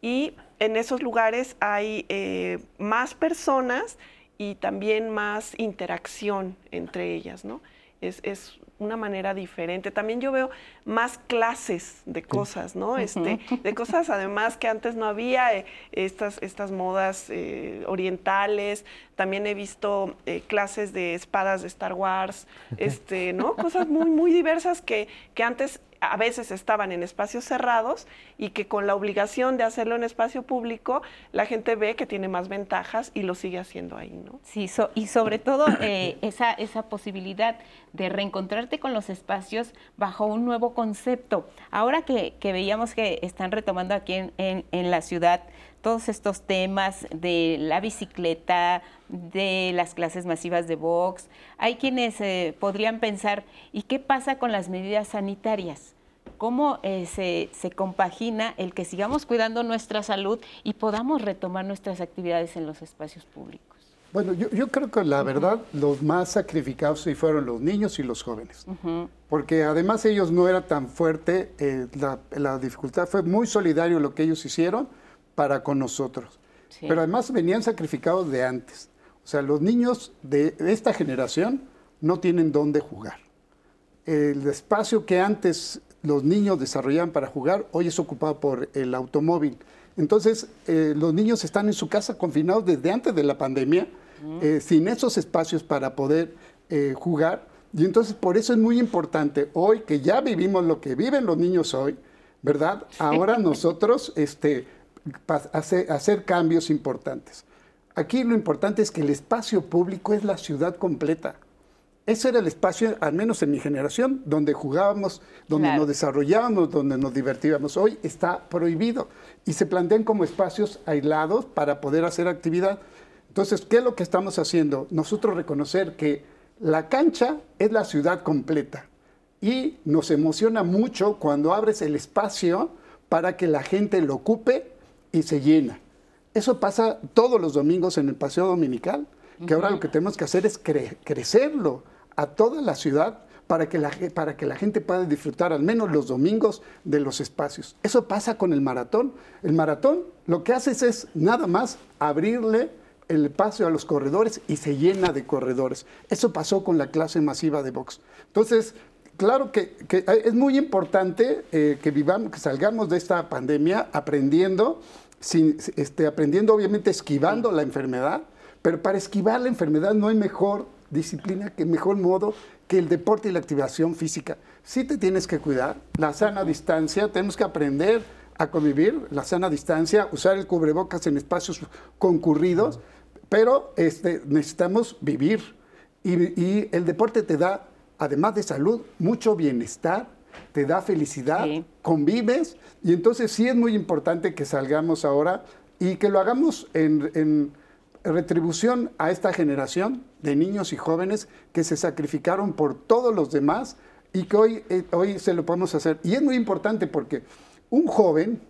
Y en esos lugares hay eh, más personas y también más interacción entre ellas, ¿no? Es, es, una manera diferente. También yo veo más clases de cosas, ¿no? Este, de cosas además que antes no había, eh, estas, estas modas eh, orientales. También he visto eh, clases de espadas de Star Wars, (laughs) este, ¿no? Cosas muy, muy diversas que, que antes a veces estaban en espacios cerrados y que con la obligación de hacerlo en espacio público, la gente ve que tiene más ventajas y lo sigue haciendo ahí, ¿no? Sí, y sobre todo (coughs) eh, esa, esa posibilidad de reencontrarte con los espacios bajo un nuevo concepto. Ahora que, veíamos que están retomando aquí en, en la ciudad todos estos temas de la bicicleta, de las clases masivas de box. Hay quienes eh, podrían pensar, ¿y qué pasa con las medidas sanitarias? ¿Cómo eh, se, se, compagina el que sigamos cuidando nuestra salud y podamos retomar nuestras actividades en los espacios públicos? Bueno, yo, creo que la verdad los más sacrificados sí fueron los niños y los jóvenes, porque además ellos no era tan fuerte, eh, la, la dificultad fue muy solidario lo que ellos hicieron, para con nosotros. Pero además venían sacrificados de antes. O sea, los niños de esta generación no tienen dónde jugar. El espacio que antes los niños desarrollaban para jugar, hoy es ocupado por el automóvil. Entonces, eh, los niños están en su casa confinados desde antes de la pandemia, eh, sin esos espacios para poder eh, jugar. Y entonces, por eso es muy importante hoy que ya vivimos lo que viven los niños hoy, ¿verdad? (laughs) Ahora nosotros, este, hacer cambios importantes. Aquí lo importante es que el espacio público es la ciudad completa. Ese era el espacio, al menos en mi generación, donde jugábamos, donde nos desarrollábamos, donde nos divertíamos. Hoy está prohibido y se plantean como espacios aislados para poder hacer actividad. Entonces, ¿qué es lo que estamos haciendo? Nosotros reconocer que la cancha es la ciudad completa y nos emociona mucho cuando abres el espacio para que la gente lo ocupe y se llena. Eso pasa todos los domingos en el paseo dominical, que ahora lo que tenemos que hacer es crecerlo a toda la ciudad para que, la, para que la gente pueda disfrutar al menos los domingos de los espacios. Eso pasa con el maratón. El maratón lo que haces es nada más abrirle el espacio a los corredores y se llena de corredores. Eso pasó con la clase masiva de box. Entonces, claro que, es muy importante eh, que vivamos, que salgamos de esta pandemia aprendiendo, sin, este, aprendiendo obviamente esquivando la enfermedad, pero para esquivar la enfermedad no hay mejor disciplina, que mejor modo que el deporte y la activación física. Sí te tienes que cuidar, la sana distancia, tenemos que aprender a convivir, la sana distancia, usar el cubrebocas en espacios concurridos, pero este, necesitamos vivir y, y el deporte te da además de salud, mucho bienestar, te da felicidad, convives, y entonces sí es muy importante que salgamos ahora y que lo hagamos en, retribución a esta generación de niños y jóvenes que se sacrificaron por todos los demás y que hoy, eh, hoy se lo podemos hacer. Y es muy importante porque un joven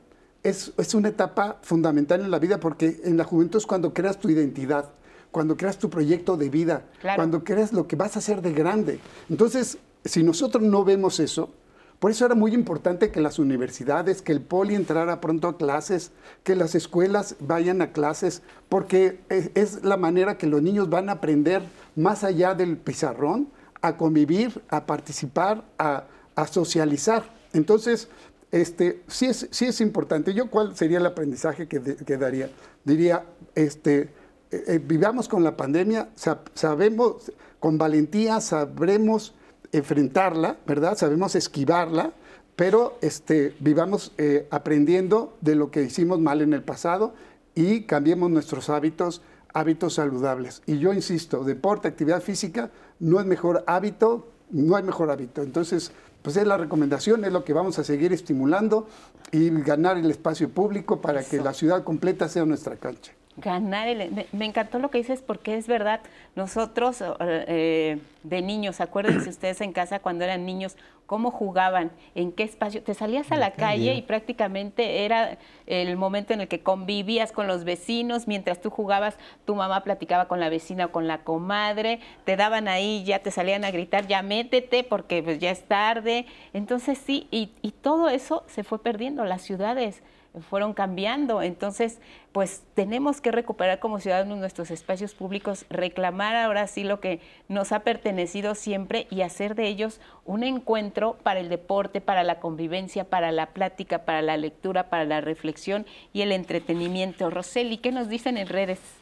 es, es, una etapa fundamental en la vida porque en la juventud es cuando creas tu identidad cuando creas tu proyecto de vida, cuando creas lo que vas a hacer de grande. Entonces, si nosotros no vemos eso, por eso era muy importante que las universidades, que el poli entrara pronto a clases, que las escuelas vayan a clases, porque es, la manera que los niños van a aprender más allá del pizarrón, a convivir, a participar, a, socializar. Entonces, este, sí, es, sí es importante. ¿Yo cuál sería el aprendizaje que, que daría? Diría, este, eh, eh, vivamos con la pandemia, sabemos, con valentía sabremos enfrentarla, ¿verdad? Sabemos esquivarla, pero este, vivamos eh, aprendiendo de lo que hicimos mal en el pasado y cambiemos nuestros hábitos, hábitos saludables. Y yo insisto, deporte, actividad física, no es mejor hábito, no hay mejor hábito. Entonces, pues es la recomendación, es lo que vamos a seguir estimulando y ganar el espacio público para que la ciudad completa sea nuestra cancha ganar el, me, encantó lo que dices porque es verdad. Nosotros eh, de niños acuérdense ustedes en casa cuando eran niños cómo jugaban en qué espacio. Te salías a la calle y prácticamente era el momento en el que convivías con los vecinos mientras tú jugabas tu mamá platicaba con la vecina o con la comadre te daban ahí ya te salían a gritar ya métete porque pues ya es tarde entonces sí y, y todo eso se fue perdiendo las ciudades fueron cambiando. Entonces, pues tenemos que recuperar como ciudadanos nuestros espacios públicos, reclamar ahora sí lo que nos ha pertenecido siempre y hacer de ellos un encuentro para el deporte, para la convivencia, para la plática, para la lectura, para la reflexión y el entretenimiento. Roseli, ¿qué nos dicen en redes?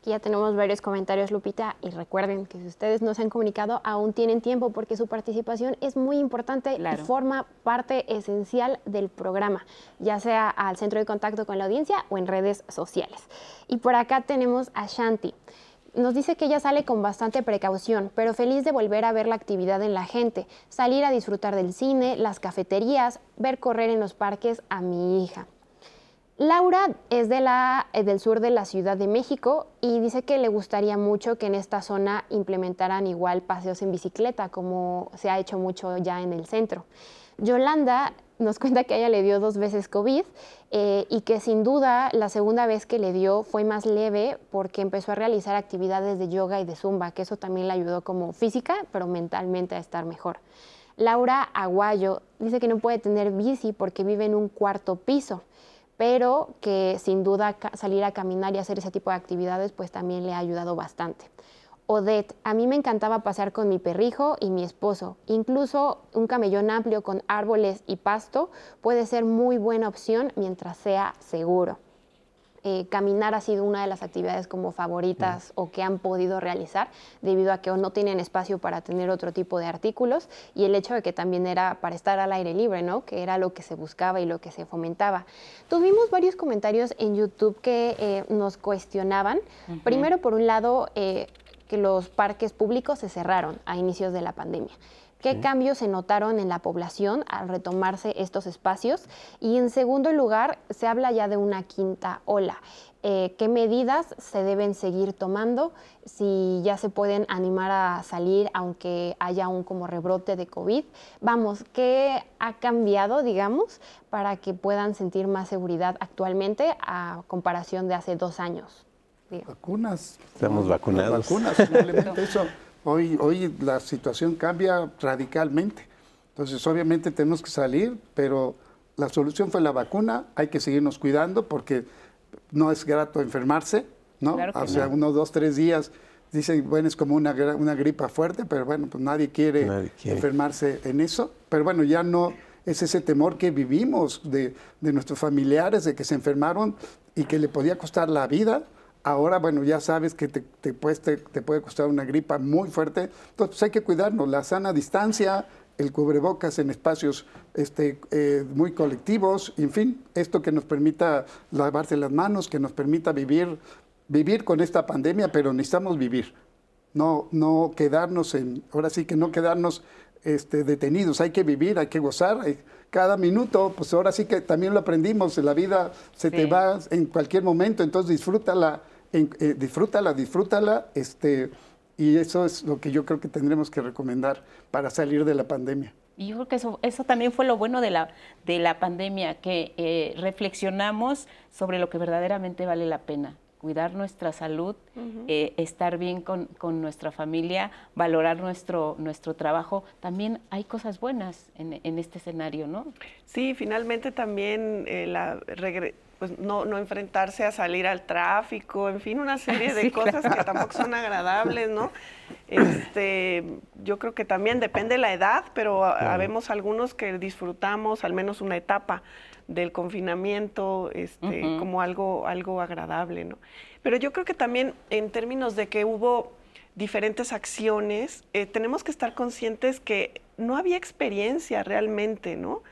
Aquí ya tenemos varios comentarios, Lupita, y recuerden que si ustedes no se han comunicado, aún tienen tiempo porque su participación es muy importante y forma parte esencial del programa, ya sea al centro de contacto con la audiencia o en redes sociales. Y por acá tenemos a Shanti. Nos dice que ella sale con bastante precaución, pero feliz de volver a ver la actividad en la gente, salir a disfrutar del cine, las cafeterías, ver correr en los parques a mi hija. Laura es eh, del sur de la Ciudad de México y dice que le gustaría mucho que en esta zona implementaran igual paseos en bicicleta, como se ha hecho mucho ya en el centro. Yolanda nos (laughs) cuenta que a ella le dio dos veces COVID eh, y que sin duda la segunda vez que le dio fue más leve porque empezó a realizar actividades de yoga y de zumba, que eso también le ayudó como física, pero mentalmente a estar mejor. Laura Aguayo dice que no puede tener bici porque vive en un cuarto piso pero que sin duda salir a caminar y hacer ese tipo de actividades pues también le ha ayudado bastante. Odette, a mí me encantaba pasear con mi perrijo y mi esposo. Incluso un camellón amplio con árboles y pasto puede ser muy buena opción mientras sea seguro. Eh, caminar ha sido una de las actividades como favoritas o que han podido realizar debido a que no tienen espacio para tener otro tipo de artículos y el hecho de que también era para estar al aire libre, ¿no? Que era lo que se buscaba y lo que se fomentaba. Tuvimos varios comentarios en YouTube que eh, nos cuestionaban. Primero, por un lado, eh, que los parques públicos se cerraron a inicios de la pandemia. ¿Qué cambios se notaron en la población al retomarse estos espacios? Y en segundo lugar, se habla ya de una quinta ola. Eh, ¿Qué medidas se deben seguir tomando? Si ya se pueden animar a salir aunque haya un como rebrote de COVID. Vamos, ¿qué ha cambiado, digamos, para que puedan sentir más seguridad actualmente a comparación de hace dos años? Vacunas. Estamos vacunados. Vacunas, simplemente (laughs) eso. Hoy, hoy la situación cambia radicalmente. Entonces, obviamente tenemos que salir, pero la solución fue la vacuna. Hay que seguirnos cuidando porque no es grato enfermarse, ¿no? o sea, unos dos, tres días dicen, bueno, es como una, una gripa fuerte, pero bueno, pues nadie quiere, nadie quiere, enfermarse en eso. Pero bueno, ya no es ese temor que vivimos de, de nuestros familiares, de que se enfermaron y que le podía costar la vida Ahora, bueno, ya sabes que te, te, puede, costar una gripa muy fuerte, entonces pues, hay que cuidarnos, la sana distancia, el cubrebocas en espacios este, eh, muy colectivos, en fin, esto que nos permita lavarse las manos, que nos permita vivir, vivir con esta pandemia, pero necesitamos vivir, no, no quedarnos en, ahora sí que no quedarnos este, detenidos, hay que vivir, hay que gozar, cada minuto, pues ahora sí que también lo aprendimos, la vida se te va en cualquier momento, entonces disfrútala eh, disfrútala, disfrútala, este, y eso es lo que yo creo que tendremos que recomendar para salir de la pandemia. Y yo creo que eso, eso también fue lo bueno de la, de la pandemia, que eh, reflexionamos sobre lo que verdaderamente vale la pena cuidar nuestra salud, eh, estar bien con, con, nuestra familia, valorar nuestro, nuestro trabajo. También hay cosas buenas en, en este escenario, ¿no? Sí, finalmente también la pues no, no enfrentarse a salir al tráfico, en fin, una serie (laughs) de cosas que tampoco son agradables, ¿no? Este, yo creo que también depende la edad, pero habemos algunos que disfrutamos al menos una etapa del confinamiento este, como algo, algo agradable, ¿no? Pero yo creo que también en términos de que hubo diferentes acciones, eh, tenemos que estar conscientes que no había experiencia realmente, ¿no?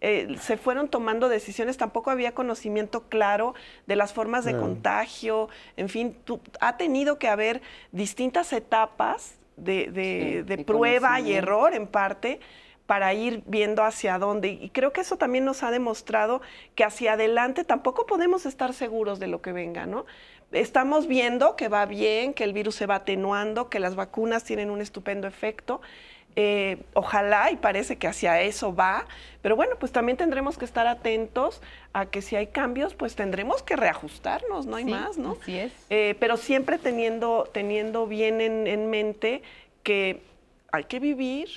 Eh, se fueron tomando decisiones, tampoco había conocimiento claro de las formas de contagio, en fin, ha tenido que haber distintas etapas de, prueba y error en parte para ir viendo hacia dónde. Y creo que eso también nos ha demostrado que hacia adelante tampoco podemos estar seguros de lo que venga, ¿no? Estamos viendo que va bien, que el virus se va atenuando, que las vacunas tienen un estupendo efecto, eh, ojalá y parece que hacia eso va, pero bueno, pues también tendremos que estar atentos a que si hay cambios, pues tendremos que reajustarnos, no hay más, ¿no? Así es. Eh, pero siempre teniendo, teniendo bien en, mente que hay que vivir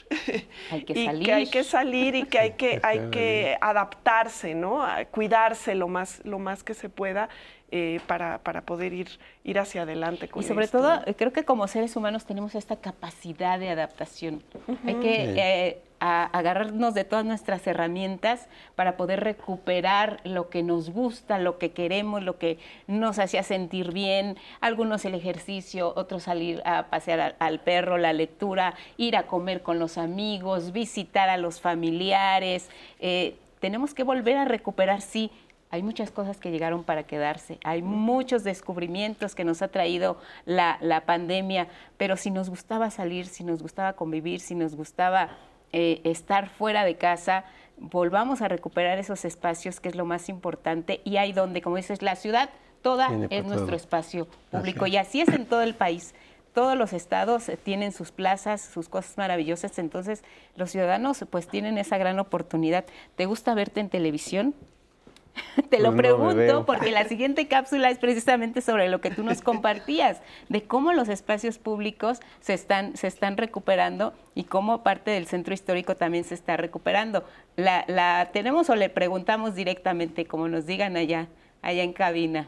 hay que (laughs) y salir. que hay que salir y que hay (laughs) que, hay que adaptarse, ¿no? cuidarse lo más, lo más que se pueda eh, para, para, poder ir, ir hacia adelante con Y sobre todo, creo que como seres humanos tenemos esta capacidad de adaptación. Hay que eh, agarrarnos de todas nuestras herramientas para poder recuperar lo que nos gusta, lo que queremos, lo que nos hacía sentir bien. Algunos el ejercicio, otros salir a pasear al, perro, la lectura, ir a comer con los amigos, visitar a los familiares. Eh, tenemos que volver a recuperar, sí, hay muchas cosas que llegaron para quedarse, hay muchos descubrimientos que nos ha traído la, pandemia, pero si nos gustaba salir, si nos gustaba convivir, si nos gustaba eh, estar fuera de casa, volvamos a recuperar esos espacios, que es lo más importante, y hay donde, como dices, la ciudad toda es nuestro espacio público, y así es en todo el país. Todos los estados tienen sus plazas, sus cosas maravillosas, entonces los ciudadanos pues tienen esa gran oportunidad. ¿Te gusta verte en televisión? (laughs) Te lo pues pregunto porque la siguiente cápsula es precisamente sobre lo que tú nos compartías, de cómo los espacios públicos se están, se están recuperando y cómo parte del centro histórico también se está recuperando. ¿La, la tenemos o le preguntamos directamente, como nos digan allá, allá en cabina?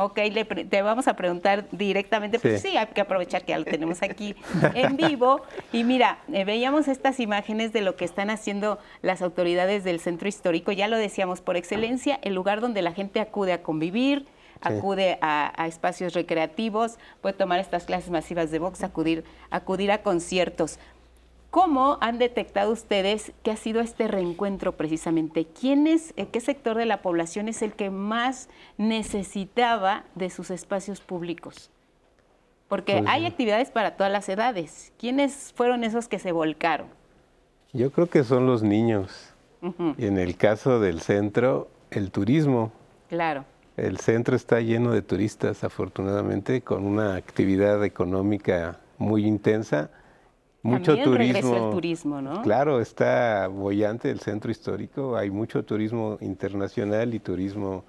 Ok, le te vamos a preguntar directamente, pues sí. hay que aprovechar que ya lo tenemos aquí (laughs) en vivo. Y mira, eh, veíamos estas imágenes de lo que están haciendo las autoridades del centro histórico, ya lo decíamos, por excelencia, el lugar donde la gente acude a convivir, acude a, espacios recreativos, puede tomar estas clases masivas de box, acudir, acudir a conciertos. ¿Cómo han detectado ustedes que ha sido este reencuentro precisamente? ¿Quién es, eh, qué sector de la población es el que más necesitaba de sus espacios públicos? Porque pues hay actividades para todas las edades. ¿Quiénes fueron esos que se volcaron? Yo creo que son los niños. Y en el caso del centro, el turismo. Claro. El centro está lleno de turistas, afortunadamente, con una actividad económica muy intensa mucho turismo. el turismo, ¿no? Claro, está bollante el centro histórico, hay mucho turismo internacional y turismo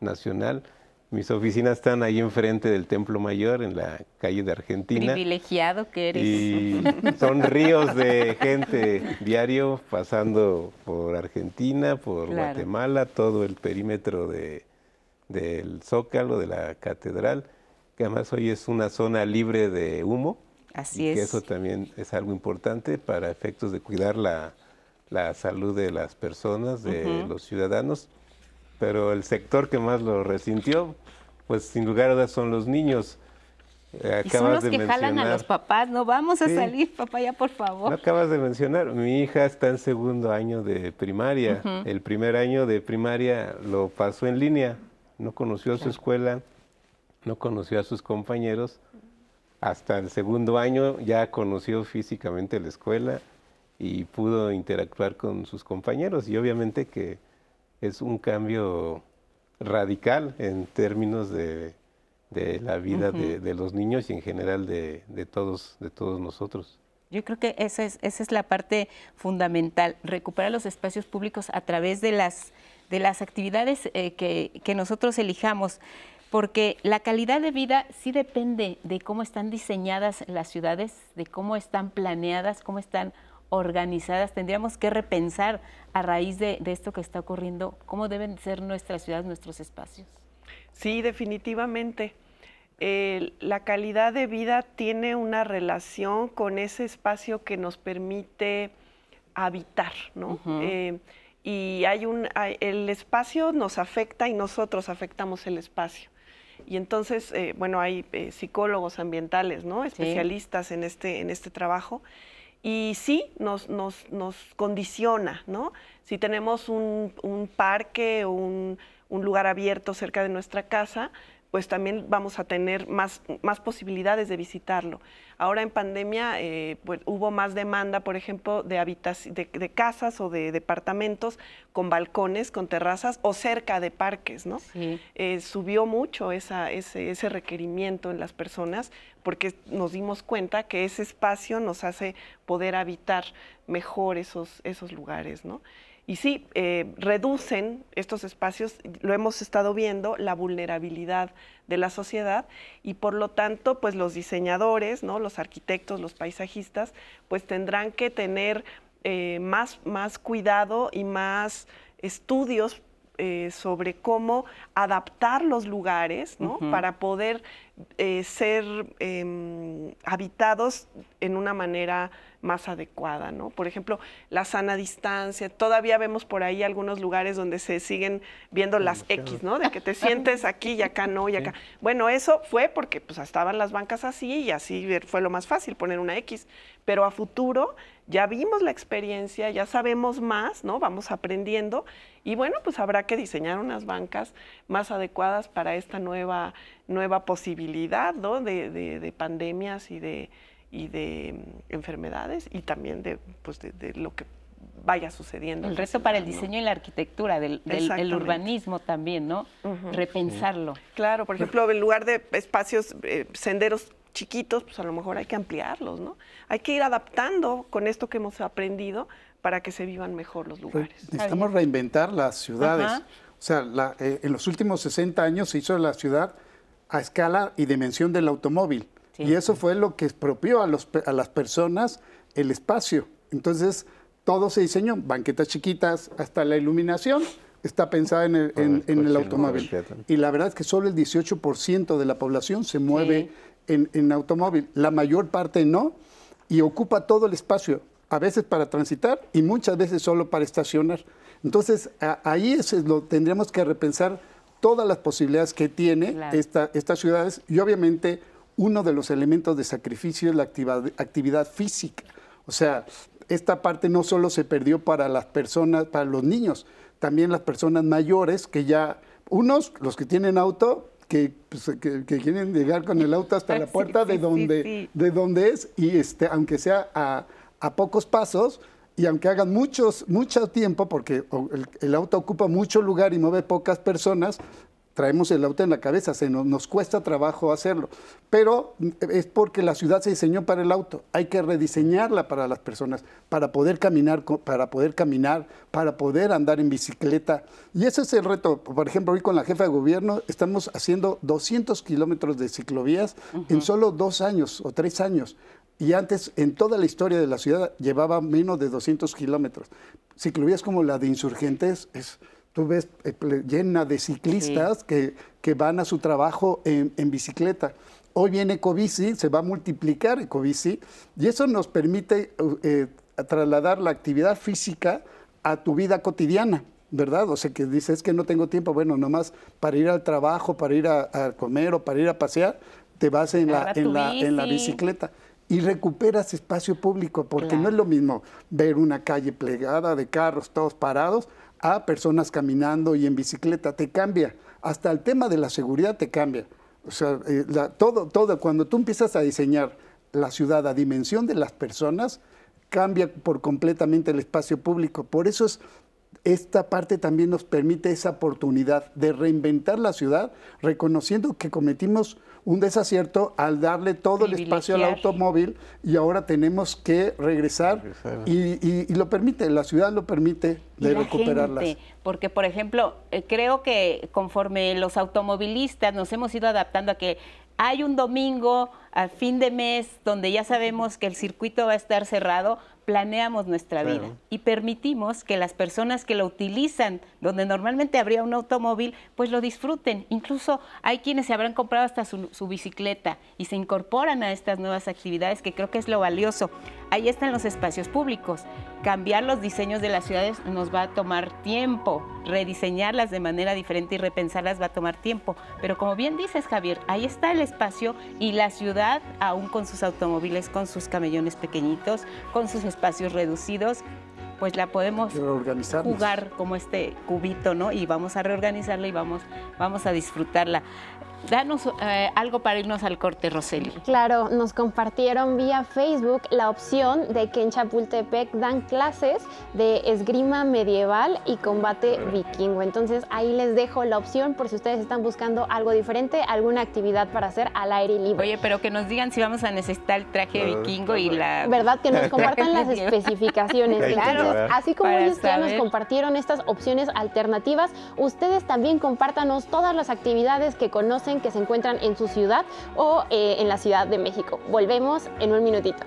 nacional. Mis oficinas están ahí enfrente del Templo Mayor, en la calle de Argentina. Privilegiado que eres. Y son ríos de gente diario pasando por Argentina, por Guatemala, todo el perímetro de, del Zócalo, de la catedral, que además hoy es una zona libre de humo Así es. Que eso también es algo importante para efectos de cuidar la, salud de las personas, de los ciudadanos. Pero el sector que más lo resintió, pues sin lugar a dudas son los niños. Eh, y son los que jalan a los papás, no vamos a salir, papá, ya por favor. No acabas de mencionar, mi hija está en segundo año de primaria. El primer año de primaria lo pasó en línea, no conoció a su escuela, no conoció a sus compañeros hasta el segundo año ya conoció físicamente la escuela y pudo interactuar con sus compañeros. Y obviamente que es un cambio radical en términos de, la vida de, los niños y en general de, todos, de todos nosotros. Yo creo que esa es, esa es la parte fundamental, recuperar los espacios públicos a través de las, de las actividades eh, que, que nosotros elijamos porque la calidad de vida sí depende de cómo están diseñadas las ciudades, de cómo están planeadas, cómo están organizadas. Tendríamos que repensar a raíz de, esto que está ocurriendo, cómo deben ser nuestras ciudades, nuestros espacios. Sí, definitivamente. la calidad de vida tiene una relación con ese espacio que nos permite habitar, ¿no? Eh, y hay un, el espacio nos afecta y nosotros afectamos el espacio. Y entonces, eh, bueno, hay eh, psicólogos ambientales, ¿no? Especialistas en, este, en este trabajo. Y sí, nos, nos, nos condiciona, ¿no? Si tenemos un, un parque o un, un lugar abierto cerca de nuestra casa, pues también vamos a tener más, más posibilidades de visitarlo. Ahora en pandemia eh, pues, hubo más demanda, por ejemplo, de, de, casas o de departamentos con balcones, con terrazas o cerca de parques, ¿no? Eh, subió mucho esa, ese, ese requerimiento en las personas porque nos dimos cuenta que ese espacio nos hace poder habitar mejor esos, esos lugares, ¿no? Y sí, eh, reducen estos espacios, lo hemos estado viendo, la vulnerabilidad de la sociedad y por lo tanto, pues los diseñadores, ¿no? los arquitectos, los paisajistas, pues tendrán que tener eh, más, más cuidado y más estudios eh, sobre cómo adaptar los lugares ¿no? para poder ser em, habitados en una manera más adecuada, ¿no? Por ejemplo, la sana distancia. Todavía vemos por ahí algunos lugares donde se siguen viendo las X, ¿no? De que te (laughs) sientes aquí y acá no y acá. Bueno, eso fue porque pues estaban las bancas así y así fue lo más fácil poner una X. Pero a futuro ya vimos la experiencia, ya sabemos más, ¿no? Vamos aprendiendo y bueno, pues habrá que diseñar unas bancas más adecuadas para esta nueva, nueva posibilidad, ¿no? de pandemias y de y de mm, enfermedades y también de, pues de, lo que vaya sucediendo. El resto para el diseño y la arquitectura, del, urbanismo también, ¿no? Repensarlo. Claro, por ejemplo, en lugar de espacios, eh, senderos chiquitos, pues a lo mejor hay que ampliarlos, ¿no? Hay que ir adaptando con esto que hemos aprendido para que se vivan mejor los lugares. necesitamos reinventar las ciudades. O sea, eh, en los últimos 60 años se hizo la ciudad a escala y dimensión del automóvil. Y eso fue lo que expropió a, los, a las personas el espacio. Entonces, todo se diseñó, banquetas chiquitas, hasta la iluminación está pensada en el, en, el automóvil. Y la verdad es que solo el 18% de la población se mueve en, en, automóvil, la mayor parte no, y ocupa todo el espacio, a veces para transitar y muchas veces solo para estacionar. Entonces, ahí es lo tendríamos que repensar todas las posibilidades que tiene estas ciudades y obviamente uno de los elementos de sacrificio es la actividad física. O sea, esta parte no solo se perdió para las personas, para los niños, también las personas mayores que ya, unos, los que tienen auto, que, pues, quieren llegar con el auto hasta la (laughs) puerta de, donde, de donde es, y este, aunque sea a, pocos pasos, y aunque hagan muchos, mucho tiempo, porque el, auto ocupa mucho lugar y mueve pocas personas, traemos el auto en la cabeza, se nos, cuesta trabajo hacerlo, pero es porque la ciudad se diseñó para el auto, hay que rediseñarla para las personas, para poder caminar, para poder caminar, para poder andar en bicicleta. Y ese es el reto. Por ejemplo, hoy con la jefa de gobierno estamos haciendo 200 kilómetros de ciclovías en solo dos años o tres años. Y antes, en toda la historia de la ciudad, llevaba menos de 200 kilómetros. Ciclovías como la de Insurgentes es tú ves eh, llena de ciclistas que, van a su trabajo en, bicicleta. Hoy viene Ecobici, se va a multiplicar Ecobici, y eso nos permite eh, trasladar la actividad física a tu vida cotidiana, ¿verdad? O sea, que dices que no tengo tiempo, bueno, nomás para ir al trabajo, para ir a, comer o para ir a pasear, te vas en, la, en la, en la, bicicleta y recuperas espacio público, porque no es lo mismo ver una calle plegada de carros todos parados a personas caminando y en bicicleta, te cambia. Hasta el tema de la seguridad te cambia. O sea, eh, todo, todo, cuando tú empiezas a diseñar la ciudad a dimensión de las personas, cambia por completamente el espacio público. Por eso es, esta parte también nos permite esa oportunidad de reinventar la ciudad, reconociendo que cometimos un desacierto al darle todo el espacio al automóvil y ahora tenemos que regresar, Y, lo permite, la ciudad lo permite de recuperarlas. porque, por ejemplo, eh, creo que conforme los automovilistas nos hemos ido adaptando a que hay un domingo a fin de mes donde ya sabemos que el circuito va a estar cerrado, planeamos nuestra vida y permitimos que las personas que lo utilizan, donde normalmente habría un automóvil, pues lo disfruten. Incluso hay quienes se habrán comprado hasta su, su, bicicleta y se incorporan a estas nuevas actividades, que creo que es lo valioso. Ahí están los espacios públicos. Cambiar los diseños de las ciudades nos va a tomar tiempo, rediseñarlas de manera diferente y repensarlas va a tomar tiempo. Pero como bien dices, Javier, ahí está el espacio y la ciudad, aún con sus automóviles, con sus camellones pequeñitos, con sus espacios reducidos, pues la podemos jugar como este cubito, ¿no? Y vamos a reorganizarla y vamos, vamos a disfrutarla. Danos eh, algo para irnos al corte, Roseli. Claro, nos compartieron vía Facebook la opción de que en Chapultepec dan clases de esgrima medieval y combate vikingo. Entonces ahí les dejo la opción por si ustedes están buscando algo diferente, alguna actividad para hacer al aire libre. Oye, pero que nos digan si vamos a necesitar el traje vikingo y la... ¿Verdad? Que nos compartan (laughs) las especificaciones. claro. así como ellos ya nos compartieron estas opciones alternativas, ustedes también compártanos todas las actividades que conocen que se encuentran en su ciudad o eh, en la Ciudad de México. Volvemos en un minutito.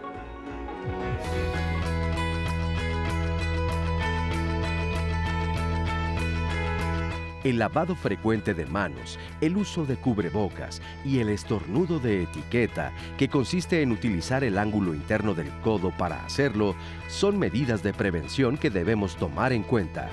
El lavado frecuente de manos, el uso de cubrebocas y el estornudo de etiqueta, que consiste en utilizar el ángulo interno del codo para hacerlo, son medidas de prevención que debemos tomar en cuenta.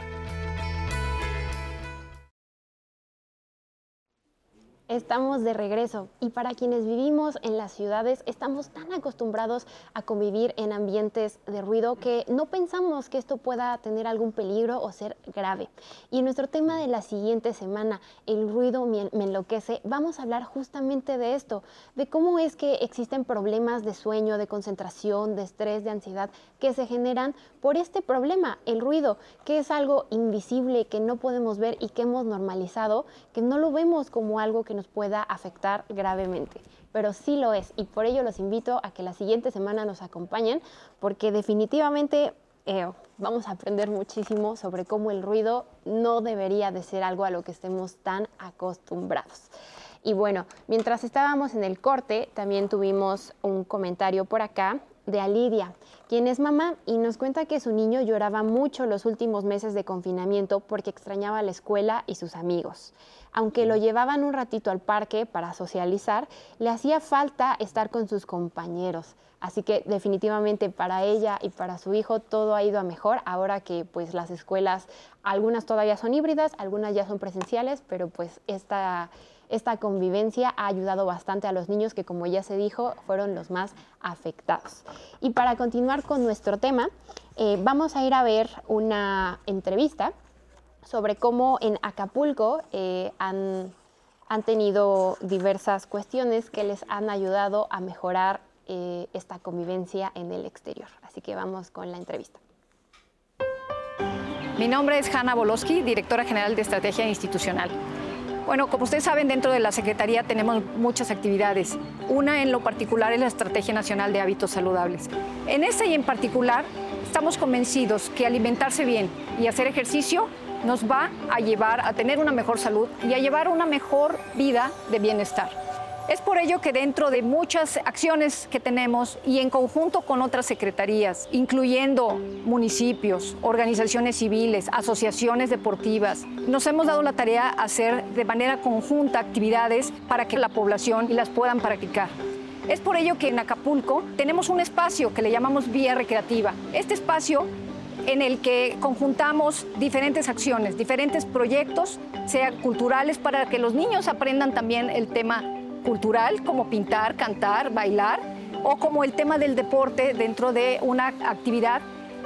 Estamos de regreso y para quienes vivimos en las ciudades estamos tan acostumbrados a convivir en ambientes de ruido que no pensamos que esto pueda tener algún peligro o ser grave. Y en nuestro tema de la siguiente semana, el ruido me, enloquece, vamos a hablar justamente de esto, de cómo es que existen problemas de sueño, de concentración, de estrés, de ansiedad que se generan por este problema, el ruido, que es algo invisible que no podemos ver y que hemos normalizado, que no lo vemos como algo que nos pueda afectar gravemente, pero sí lo es y por ello los invito a que la siguiente semana nos acompañen porque definitivamente eh, vamos a aprender muchísimo sobre cómo el ruido no debería de ser algo a lo que estemos tan acostumbrados. Y bueno, mientras estábamos en el corte, también tuvimos un comentario por acá de Alidia, quien es mamá y nos cuenta que su niño lloraba mucho los últimos meses de confinamiento porque extrañaba la escuela y sus amigos. Aunque lo llevaban un ratito al parque para socializar, le hacía falta estar con sus compañeros. Así que definitivamente para ella y para su hijo todo ha ido a mejor ahora que pues las escuelas, algunas todavía son híbridas, algunas ya son presenciales, pero pues esta, esta convivencia ha ayudado bastante a los niños que como ya se dijo fueron los más afectados. Y para continuar con nuestro tema, eh, vamos a ir a ver una entrevista sobre cómo en Acapulco eh, han, tenido diversas cuestiones que les han ayudado a mejorar eh, esta convivencia en el exterior. Así que vamos con la entrevista. Mi nombre es Hanna Boloski, directora general de Estrategia Institucional. Bueno, como ustedes saben, dentro de la Secretaría tenemos muchas actividades. Una en lo particular es la Estrategia Nacional de Hábitos Saludables. En esta y en particular, estamos convencidos que alimentarse bien y hacer ejercicio nos va a llevar a tener una mejor salud y a llevar una mejor vida de bienestar. Es por ello que dentro de muchas acciones que tenemos y en conjunto con otras secretarías, incluyendo municipios, organizaciones civiles, asociaciones deportivas, nos hemos dado la tarea de hacer de manera conjunta actividades para que la población las puedan practicar. Es por ello que en Acapulco tenemos un espacio que le llamamos Vía Recreativa. Este espacio en el que conjuntamos diferentes acciones, diferentes proyectos, sean culturales, para que los niños aprendan también el tema cultural como pintar, cantar, bailar, o como el tema del deporte dentro de una actividad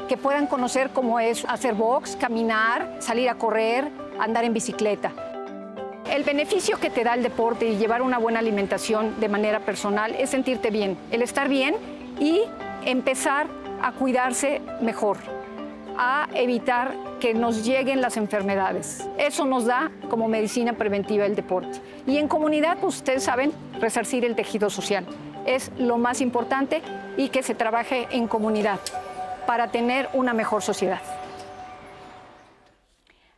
que puedan conocer como es hacer box, caminar, salir a correr, andar en bicicleta. El beneficio que te da el deporte y llevar una buena alimentación de manera personal es sentirte bien, el estar bien y empezar a cuidarse mejor, a evitar que nos lleguen las enfermedades. Eso nos da como medicina preventiva el deporte. Y en comunidad, pues, ustedes saben, resarcir el tejido social. Es lo más importante y que se trabaje en comunidad para tener una mejor sociedad.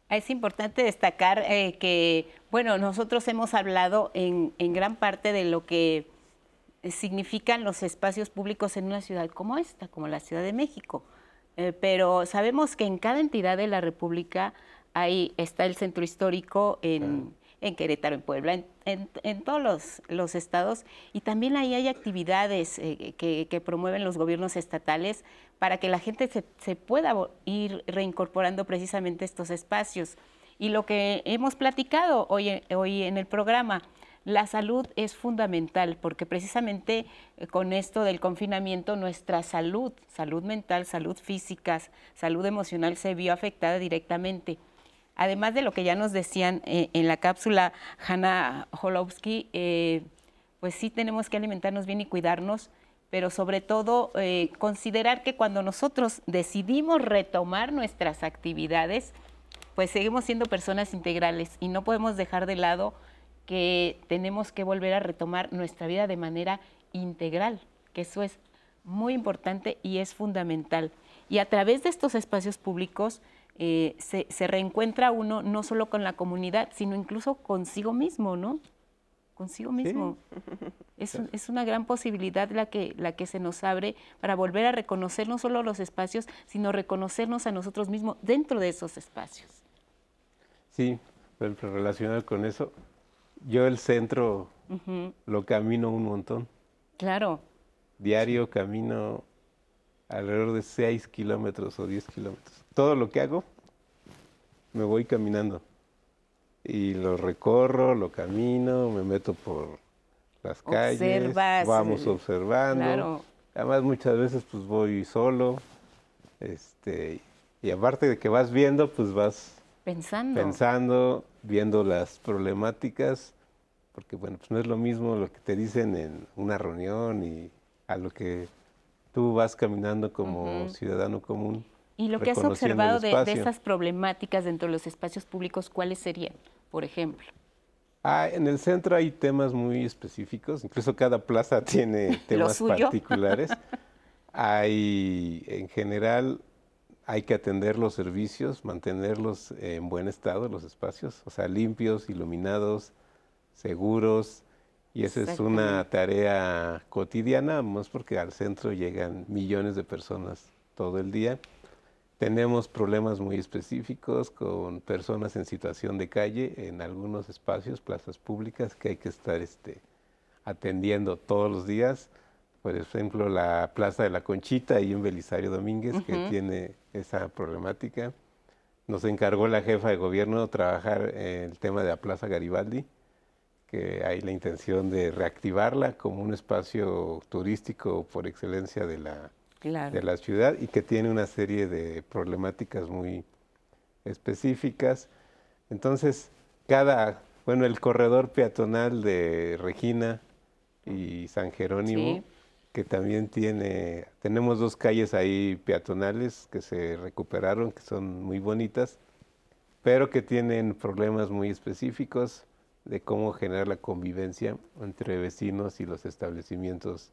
Es importante destacar eh, que, bueno, nosotros hemos hablado en, en gran parte de lo que significan los espacios públicos en una ciudad como esta, como la Ciudad de México. Eh, pero sabemos que en cada entidad de la República ahí está el centro histórico en, Querétaro, en Puebla, en, todos los, estados, y también ahí hay actividades eh, que, promueven los gobiernos estatales para que la gente se, pueda ir reincorporando precisamente estos espacios. Y lo que hemos platicado hoy, hoy en el programa, la salud es fundamental porque precisamente eh, con esto del confinamiento nuestra salud, salud mental, salud física, salud emocional se vio afectada directamente. Además de lo que ya nos decían eh, en la cápsula Hanna Holowski, eh, pues sí tenemos que alimentarnos bien y cuidarnos, pero sobre todo considerar que cuando nosotros decidimos retomar nuestras actividades, pues seguimos siendo personas integrales y no podemos dejar de lado que tenemos que volver a retomar nuestra vida de manera integral, que eso es muy importante y es fundamental. Y a través de estos espacios públicos eh, se, reencuentra uno no solo con la comunidad, sino incluso consigo mismo, ¿no? Consigo mismo. (laughs) Es, es, una gran posibilidad la que, la que se nos abre para volver a reconocer no solo los espacios, sino reconocernos a nosotros mismos dentro de esos espacios. Sí, relacionado con eso, yo el centro lo camino un montón. Claro. Diario camino alrededor de 6 kilómetros o 10 kilómetros. Todo lo que hago, me voy caminando. Y lo recorro, lo camino, me meto por las calles, vamos observando. Además muchas veces pues voy solo. Este, y aparte de que vas viendo, pues vas pensando. Pensando, viendo las problemáticas, porque bueno, pues no es lo mismo lo que te dicen en una reunión y a lo que tú vas caminando como ciudadano común. Y lo que has observado de, esas problemáticas dentro de los espacios públicos, ¿cuáles serían, por ejemplo? Ah, en el centro hay temas muy específicos, incluso cada plaza (laughs) tiene temas particulares. (laughs) hay, en general, hay que atender los servicios, mantenerlos en buen estado, los espacios, o sea, limpios, iluminados, seguros Y esa es una tarea cotidiana, más porque al centro llegan millones de personas todo el día. Tenemos problemas muy específicos con personas en situación de calle en algunos espacios, plazas públicas, que hay que estar este, atendiendo todos los días. Por ejemplo, la Plaza de la Conchita y un Belisario Domínguez que tiene esa problemática. Nos encargó la jefa de gobierno trabajar el tema de la Plaza Garibaldi, que hay la intención de reactivarla como un espacio turístico por excelencia de la, de la ciudad y que tiene una serie de problemáticas muy específicas. Entonces, cada, bueno, el corredor peatonal de Regina y San Jerónimo, que también tiene, tenemos dos calles ahí peatonales que se recuperaron, que son muy bonitas, pero que tienen problemas muy específicos de cómo generar la convivencia entre vecinos y los establecimientos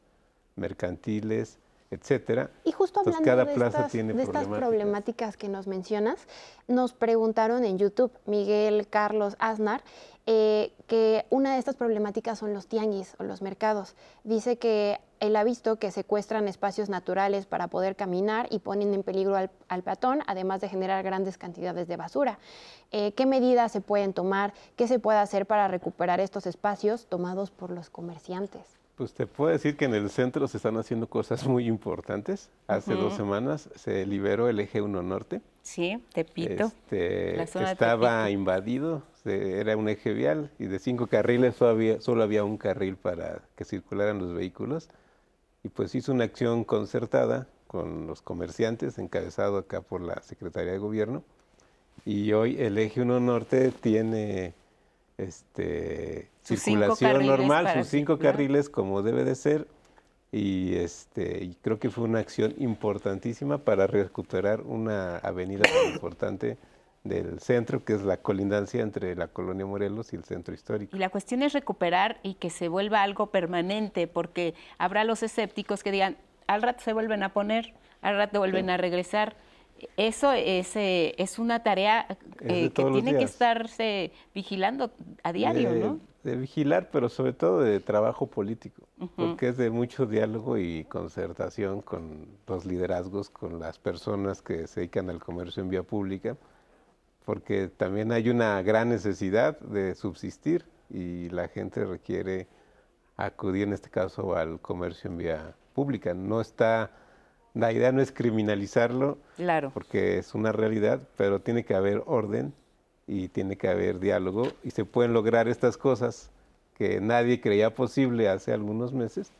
mercantiles, etcétera. Y justo hablando de, estas, de estas problemáticas que nos mencionas, nos preguntaron en YouTube, Miguel Carlos Aznar, eh, que una de estas problemáticas son los tianguis o los mercados. Dice que él ha visto que secuestran espacios naturales para poder caminar y ponen en peligro al, peatón, además de generar grandes cantidades de basura. Eh, ¿Qué medidas se pueden tomar? ¿Qué se puede hacer para recuperar estos espacios tomados por los comerciantes? Pues te puedo decir que en el centro se están haciendo cosas muy importantes. Hace dos semanas se liberó el eje 1 norte. Sí, Tepito. Este, estaba invadido, era un eje vial y de cinco carriles solo había, solo había un carril para que circularan los vehículos. Y pues hizo una acción concertada con los comerciantes, encabezado acá por la Secretaría de Gobierno. Y hoy el eje 1 norte tiene este, circulación normal, sus cinco carriles como debe de ser. Y, este, y creo que fue una acción importantísima para recuperar una avenida tan importante del centro, que es la colindancia entre la colonia Morelos y el centro histórico. Y la cuestión es recuperar y que se vuelva algo permanente, porque habrá los escépticos que digan, al rato se vuelven a poner, al rato vuelven a regresar eso es, eh, es una tarea eh, que tiene que estarse vigilando a diario, ¿no? De vigilar, pero sobre todo de trabajo político, porque es de mucho diálogo y concertación con los liderazgos, con las personas que se dedican al comercio en vía pública, porque también hay una gran necesidad de subsistir y la gente requiere acudir en este caso al comercio en vía pública. No está la idea no es criminalizarlo, claro. porque es una realidad, pero tiene que haber orden y tiene que haber diálogo y se pueden lograr estas cosas que nadie creía posible hace algunos meses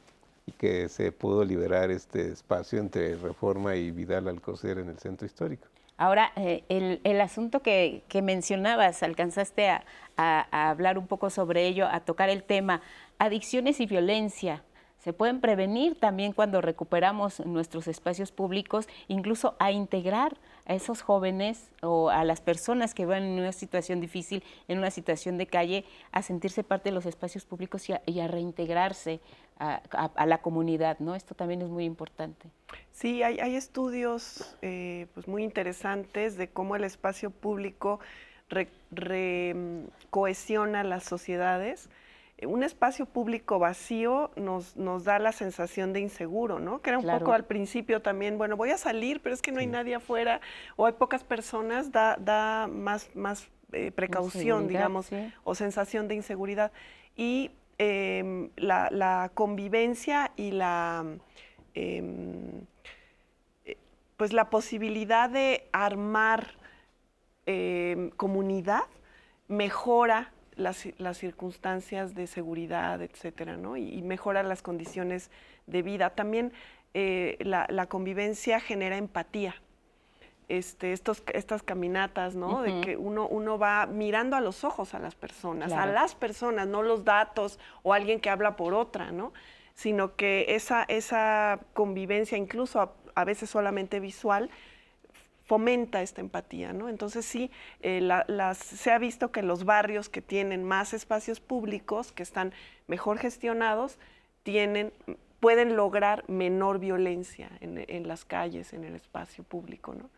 y que se pudo liberar este espacio entre Reforma y Vidal Alcocer en el centro histórico. Ahora, eh, el, asunto que, mencionabas, alcanzaste a hablar un poco sobre ello, a tocar el tema, adicciones y violencia se pueden prevenir también cuando recuperamos nuestros espacios públicos, incluso a integrar a esos jóvenes o a las personas que van en una situación difícil, en una situación de calle, a sentirse parte de los espacios públicos y a, reintegrarse a, la comunidad, ¿no? Esto también es muy importante. Sí, hay, estudios eh, pues muy interesantes de cómo el espacio público cohesiona las sociedades un espacio público vacío nos, nos da la sensación de inseguro, ¿no? Que era un poco al principio también, bueno, voy a salir, pero es que no hay nadie afuera o hay pocas personas, da, da más, más eh, precaución, digamos, o sensación de inseguridad. Y em, la, convivencia y la, em, pues la posibilidad de armar em, comunidad mejora las, circunstancias de seguridad, etcétera, ¿no? Y, mejora las condiciones de vida. También eh, la, convivencia genera empatía. Este, estos, estas caminatas, ¿no? De que uno, uno va mirando a los ojos a las personas, a las personas, no los datos o alguien que habla por otra, ¿no? Sino que esa, esa convivencia, incluso a veces solamente visual, fomenta esta empatía, ¿no? Entonces sí, eh, las, se ha visto que los barrios que tienen más espacios públicos, que están mejor gestionados, tienen, pueden lograr menor violencia en, las calles, en el espacio público, ¿no?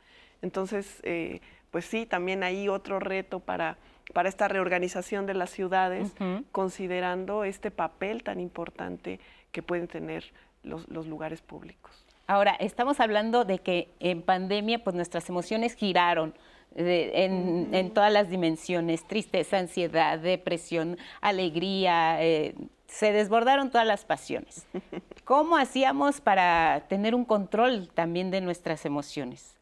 Entonces, eh, pues sí, también hay otro reto para para esta reorganización de las ciudades, considerando este papel tan importante que pueden tener los, lugares públicos. Ahora, estamos hablando de que en pandemia, pues nuestras emociones giraron. en, todas las dimensiones, tristeza, ansiedad, depresión, alegría, eh, se desbordaron todas las pasiones. (laughs) ¿Cómo hacíamos para tener un control también de nuestras emociones?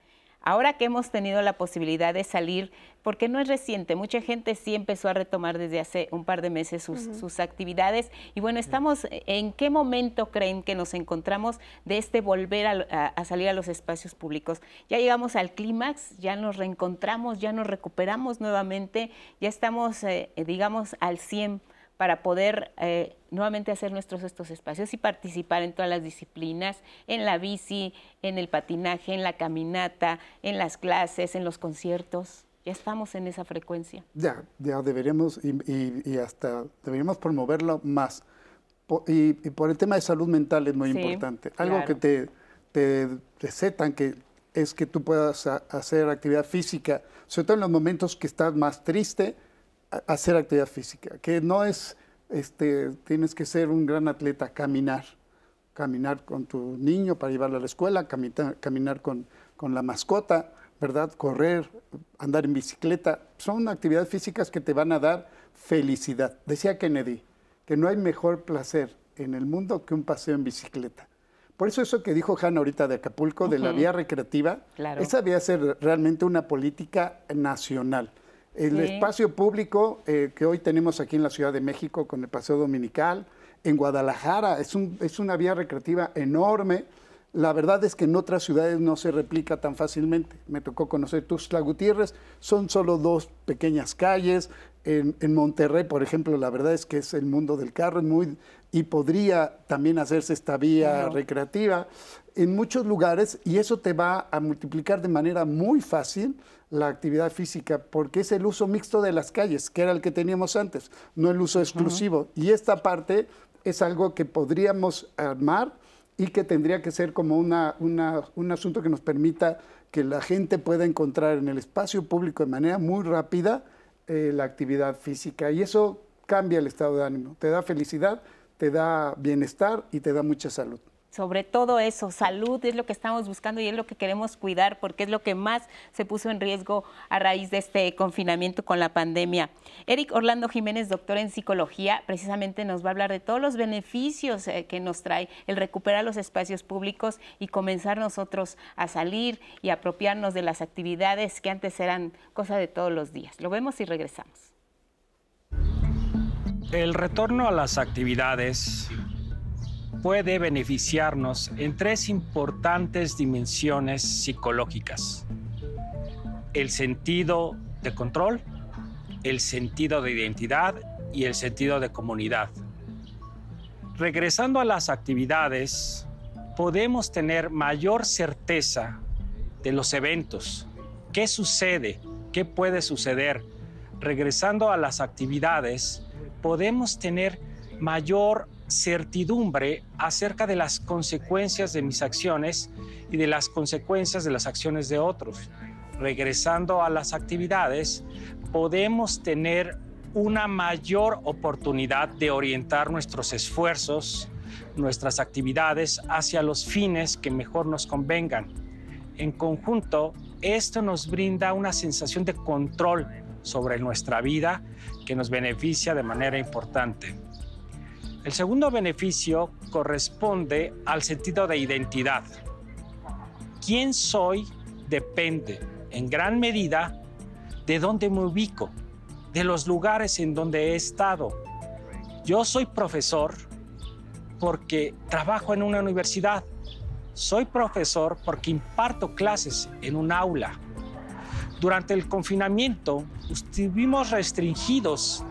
Ahora que hemos tenido la posibilidad de salir, porque no es reciente, mucha gente sí empezó a retomar desde hace un par de meses sus, actividades. Y bueno, estamos, ¿en qué momento creen que nos encontramos de este volver a, salir a los espacios públicos? Ya llegamos al clímax, ya nos reencontramos, ya nos recuperamos nuevamente, ya estamos, eh, digamos, al 100 para poder eh, nuevamente hacer nuestros estos espacios y participar en todas las disciplinas, en la bici, en el patinaje, en la caminata, en las clases, en los conciertos. Ya estamos en esa frecuencia. Ya, ya deberíamos y, hasta deberíamos promoverlo más. y, por el tema de salud mental es muy importante. Algo que te, te recetan que es que tú puedas hacer actividad física, sobre todo en los momentos que estás más triste, hacer actividad física, que no es, este, tienes que ser un gran atleta, caminar, caminar con tu niño para llevarlo a la escuela, caminar, caminar con, con la mascota, ¿verdad? Correr, andar en bicicleta, son actividades físicas que te van a dar felicidad. Decía Kennedy, que no hay mejor placer en el mundo que un paseo en bicicleta. Por eso eso que dijo Hanna ahorita de Acapulco, de la vía recreativa, esa debía ser realmente una política nacional. El espacio público eh, que hoy tenemos aquí en la Ciudad de México con el Paseo Dominical, en Guadalajara, es, un, es una vía recreativa enorme. La verdad es que en otras ciudades no se replica tan fácilmente. Me tocó conocer Tuxtla Gutiérrez, son solo dos pequeñas calles. En, en, Monterrey, por ejemplo, la verdad es que es el mundo del carro muy, y podría también hacerse esta vía recreativa en muchos lugares y eso te va a multiplicar de manera muy fácil la actividad física, porque es el uso mixto de las calles, que era el que teníamos antes, no el uso exclusivo. Y esta parte es algo que podríamos armar y que tendría que ser como una, un asunto que nos permita que la gente pueda encontrar en el espacio público de manera muy rápida eh, la actividad física. Y eso cambia el estado de ánimo, te da felicidad, te da bienestar y te da mucha salud sobre todo eso, salud es lo que estamos buscando y es lo que queremos cuidar porque es lo que más se puso en riesgo a raíz de este confinamiento con la pandemia. Eric Orlando Jiménez, doctor en psicología, precisamente nos va a hablar de todos los beneficios eh, que nos trae el recuperar los espacios públicos y comenzar nosotros a salir y apropiarnos de las actividades que antes eran cosa de todos los días. Lo vemos y regresamos. El retorno a las actividades puede beneficiarnos en tres importantes dimensiones psicológicas. El sentido de control, el sentido de identidad y el sentido de comunidad. Regresando a las actividades, podemos tener mayor certeza de los eventos. ¿Qué sucede? ¿Qué puede suceder? Regresando a las actividades, podemos tener mayor certidumbre acerca de las consecuencias de mis acciones y de las consecuencias de las acciones de otros. Regresando a las actividades, podemos tener una mayor oportunidad de orientar nuestros esfuerzos, nuestras actividades hacia los fines que mejor nos convengan. En conjunto, esto nos brinda una sensación de control sobre nuestra vida que nos beneficia de manera importante. El segundo beneficio corresponde al sentido de identidad. ¿Quién soy? Depende en gran medida de dónde me ubico, de los lugares en donde he estado. Yo soy profesor porque trabajo en una universidad. Soy profesor porque imparto clases en un aula. Durante el confinamiento estuvimos restringidos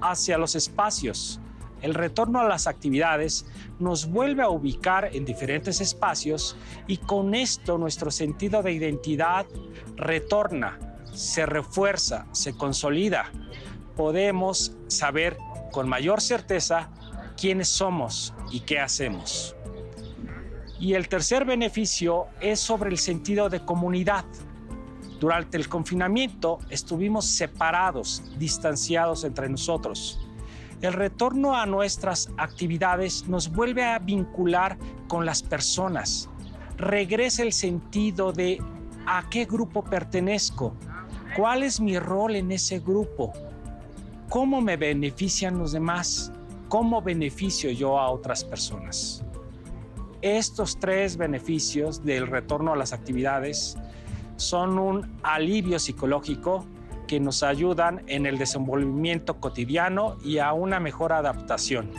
hacia los espacios el retorno a las actividades nos vuelve a ubicar en diferentes espacios y con esto nuestro sentido de identidad retorna, se refuerza, se consolida. Podemos saber con mayor certeza quiénes somos y qué hacemos. Y el tercer beneficio es sobre el sentido de comunidad. Durante el confinamiento estuvimos separados, distanciados entre nosotros. El retorno a nuestras actividades nos vuelve a vincular con las personas. Regresa el sentido de a qué grupo pertenezco, cuál es mi rol en ese grupo, cómo me benefician los demás, cómo beneficio yo a otras personas. Estos tres beneficios del retorno a las actividades son un alivio psicológico que nos ayudan en el desenvolvimiento cotidiano y a una mejor adaptación.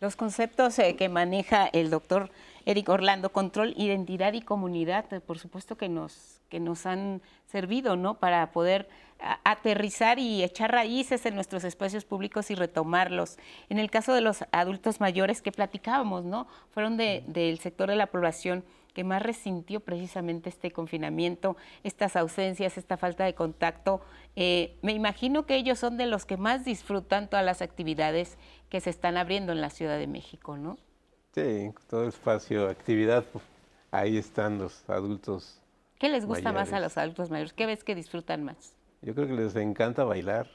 Los conceptos eh, que maneja el doctor Eric Orlando, control, identidad y comunidad, eh, por supuesto que nos, que nos han servido ¿no? para poder aterrizar y echar raíces en nuestros espacios públicos y retomarlos. En el caso de los adultos mayores que platicábamos, ¿no? fueron del sector de la población que más resintió precisamente este confinamiento, estas ausencias, esta falta de contacto. Eh, me imagino que ellos son de los que más disfrutan todas las actividades que se están abriendo en la Ciudad de México, ¿no? Sí, todo espacio, actividad, pues, ahí están los adultos. ¿Qué les gusta más a los adultos mayores? ¿Qué ves que disfrutan más? Yo creo que les encanta bailar,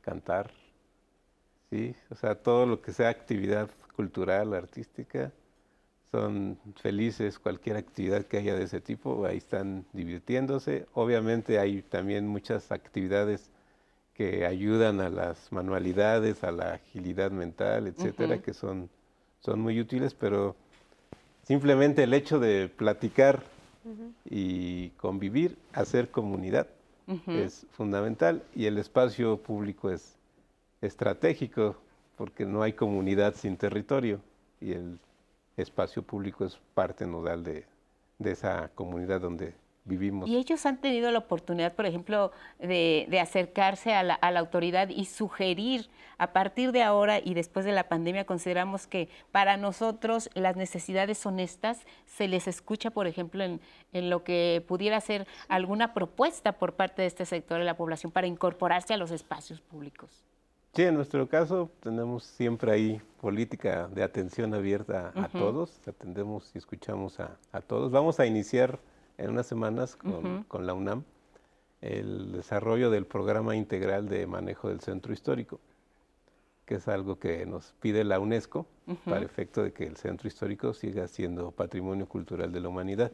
cantar, sí, o sea, todo lo que sea actividad cultural, artística, son felices cualquier actividad que haya de ese tipo, ahí están divirtiéndose. Obviamente hay también muchas actividades que ayudan a las manualidades, a la agilidad mental, etcétera, que son, son muy útiles, pero simplemente el hecho de platicar y convivir, hacer comunidad, es fundamental y el espacio público es estratégico porque no hay comunidad sin territorio y el espacio público es parte nodal de, esa comunidad donde vivimos. Y ellos han tenido la oportunidad, por ejemplo, de, acercarse a la, autoridad y sugerir, a partir de ahora y después de la pandemia, consideramos que para nosotros las necesidades son estas, se les escucha, por ejemplo, en, en lo que pudiera ser alguna propuesta por parte de este sector de la población para incorporarse a los espacios públicos. Sí, en nuestro caso tenemos siempre ahí política de atención abierta a todos, atendemos y escuchamos a, todos. Vamos a iniciar en unas semanas con, la UNAM el desarrollo del programa integral de manejo del centro histórico, que es algo que nos pide la UNESCO para efecto de que el centro histórico siga siendo patrimonio cultural de la humanidad.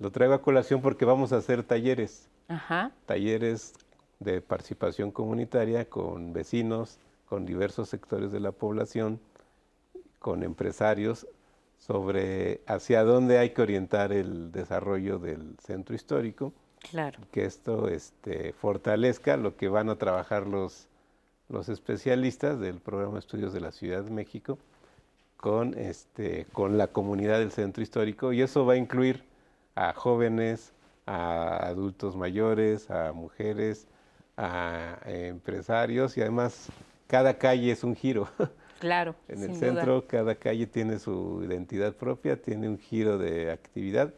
Lo traigo a colación porque vamos a hacer talleres, talleres de participación comunitaria con vecinos, con diversos sectores de la población, con empresarios, sobre hacia dónde hay que orientar el desarrollo del centro histórico. Claro. Que esto este, fortalezca lo que van a trabajar los, los especialistas del programa de estudios de la Ciudad de México con, este, con la comunidad del centro histórico y eso va a incluir a jóvenes, a adultos mayores, a mujeres, a empresarios y además cada calle es un giro. (laughs) Claro. en el centro cada calle tiene su identidad propia, tiene un giro de actividad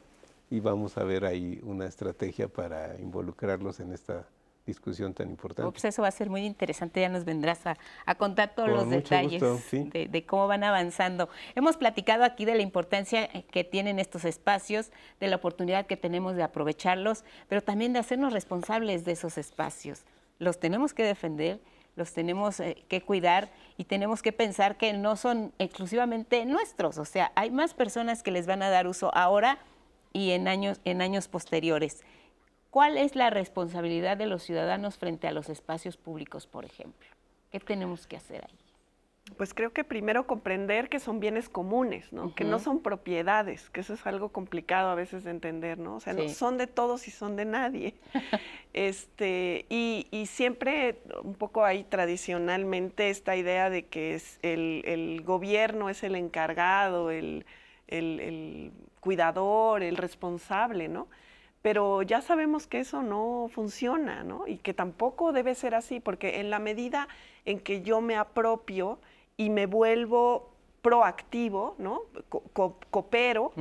y vamos a ver ahí una estrategia para involucrarlos en esta discusión tan importante. Pues eso va a ser muy interesante, ya nos vendrás a, contar todos los detalles de, de, cómo van avanzando. Hemos platicado aquí de la importancia que tienen estos espacios, de la oportunidad que tenemos de aprovecharlos, pero también de hacernos responsables de esos espacios. Los tenemos que defender, los tenemos eh, que cuidar y tenemos que pensar que no son exclusivamente nuestros, o sea, hay más personas que les van a dar uso ahora y en años, en años posteriores. ¿Cuál es la responsabilidad de los ciudadanos frente a los espacios públicos, por ejemplo? ¿Qué tenemos que hacer ahí? Pues creo que primero comprender que son bienes comunes, ¿no? Que no son propiedades, que eso es algo complicado a veces de entender, ¿no? O sea, no son de todos y son de nadie. (laughs) este, y, siempre un poco ahí tradicionalmente esta idea de que es el, gobierno es el encargado, el, el cuidador, el responsable, ¿no? Pero ya sabemos que eso no funciona, ¿no? Y que tampoco debe ser así, porque en la medida en que yo me apropio y me vuelvo proactivo, ¿no? coopero,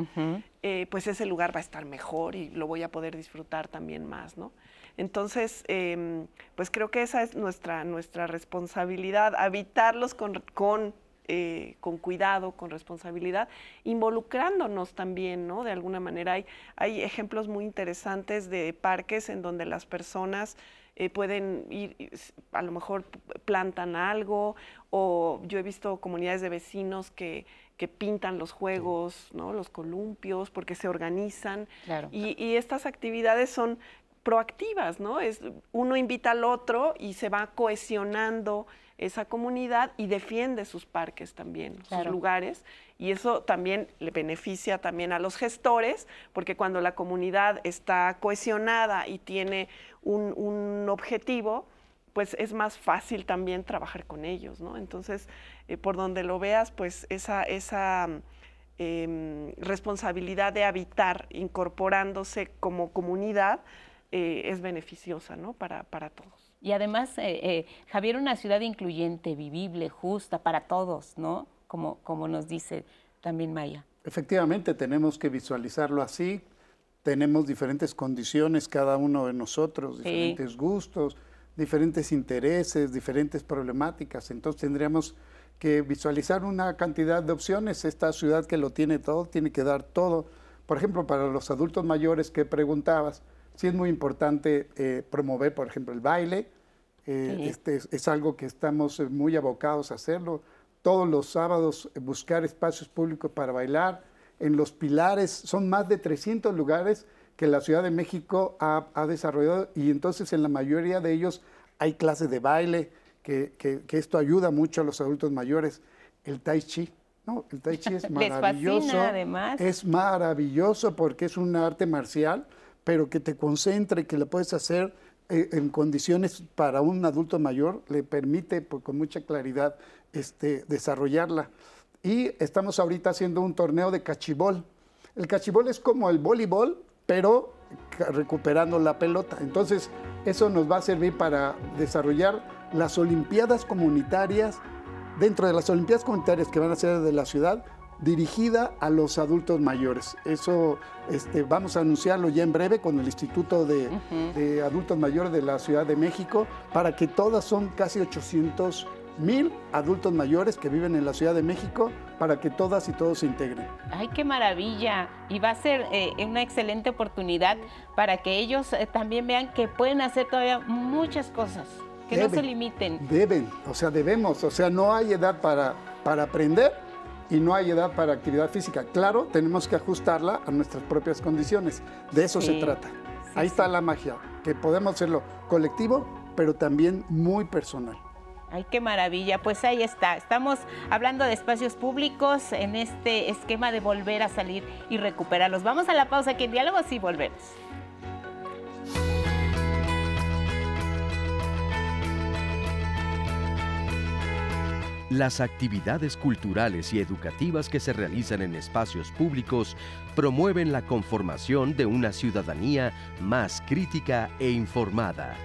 eh, pues ese lugar va a estar mejor y lo voy a poder disfrutar también más, ¿no? Entonces, em, pues creo que esa es nuestra, nuestra responsabilidad, habitarlos con, con eh, con cuidado, con responsabilidad, involucrándonos también, ¿no? De alguna manera hay, hay ejemplos muy interesantes de parques en donde las personas eh, pueden ir, a lo mejor plantan algo, o yo he visto comunidades de vecinos que, que pintan los juegos, ¿no? los columpios, porque se organizan. Y, y, estas actividades son proactivas, ¿no? Es, uno invita al otro y se va cohesionando esa comunidad y defiende sus parques también, sus lugares. Y eso también le beneficia también a los gestores, porque cuando la comunidad está cohesionada y tiene un, objetivo, pues es más fácil también trabajar con ellos, ¿no? Entonces, eh, por donde lo veas, pues esa, esa em, responsabilidad de habitar incorporándose como comunidad eh, es beneficiosa, ¿no? Para, para todos. Y además, eh, eh, Javier, una ciudad incluyente, vivible, justa para todos, ¿no? Como, como nos dice también Maya. Efectivamente, tenemos que visualizarlo así. Tenemos diferentes condiciones, cada uno de nosotros, diferentes gustos, diferentes intereses, diferentes problemáticas. Entonces tendríamos que visualizar una cantidad de opciones. Esta ciudad que lo tiene todo, tiene que dar todo. Por ejemplo, para los adultos mayores que preguntabas, sí es muy importante eh, promover, por ejemplo, el baile. Eh, este es, algo que estamos eh, muy abocados a hacerlo. Todos los sábados buscar espacios públicos para bailar. En los pilares son más de 300 lugares que la Ciudad de México ha, desarrollado y entonces en la mayoría de ellos hay clases de baile, que, que, esto ayuda mucho a los adultos mayores. El tai chi, ¿no? El tai chi es (laughs) maravilloso. además. Es maravilloso porque es un arte marcial pero que te concentre, que lo puedes hacer eh, en condiciones para un adulto mayor, le permite pues, con mucha claridad este, desarrollarla. Y estamos ahorita haciendo un torneo de cachibol. El cachibol es como el voleibol, pero recuperando la pelota. Entonces, eso nos va a servir para desarrollar las Olimpiadas comunitarias. Dentro de las Olimpiadas comunitarias que van a ser de la ciudad, dirigida a los adultos mayores. Eso este, vamos a anunciarlo ya en breve con el Instituto de, Adultos Mayores de la Ciudad de México, para que todas son casi 800 mil adultos mayores que viven en la Ciudad de México para que todas y todos se integren. ¡Ay, qué maravilla! Y va a ser eh, una excelente oportunidad para que ellos eh, también vean que pueden hacer todavía muchas cosas, que no se limiten. Deben, o sea, debemos, o sea, no hay edad para, para aprender y no hay edad para actividad física. Claro, tenemos que ajustarla a nuestras propias condiciones. De eso se trata. Ahí está la magia, que podemos hacerlo colectivo, pero también muy personal. Ay, qué maravilla. Pues ahí está. Estamos hablando de espacios públicos en este esquema de volver a salir y recuperarlos. Vamos a la pausa aquí en Diálogos y volvemos. Las actividades culturales y educativas que se realizan en espacios públicos promueven la conformación de una ciudadanía más crítica e informada.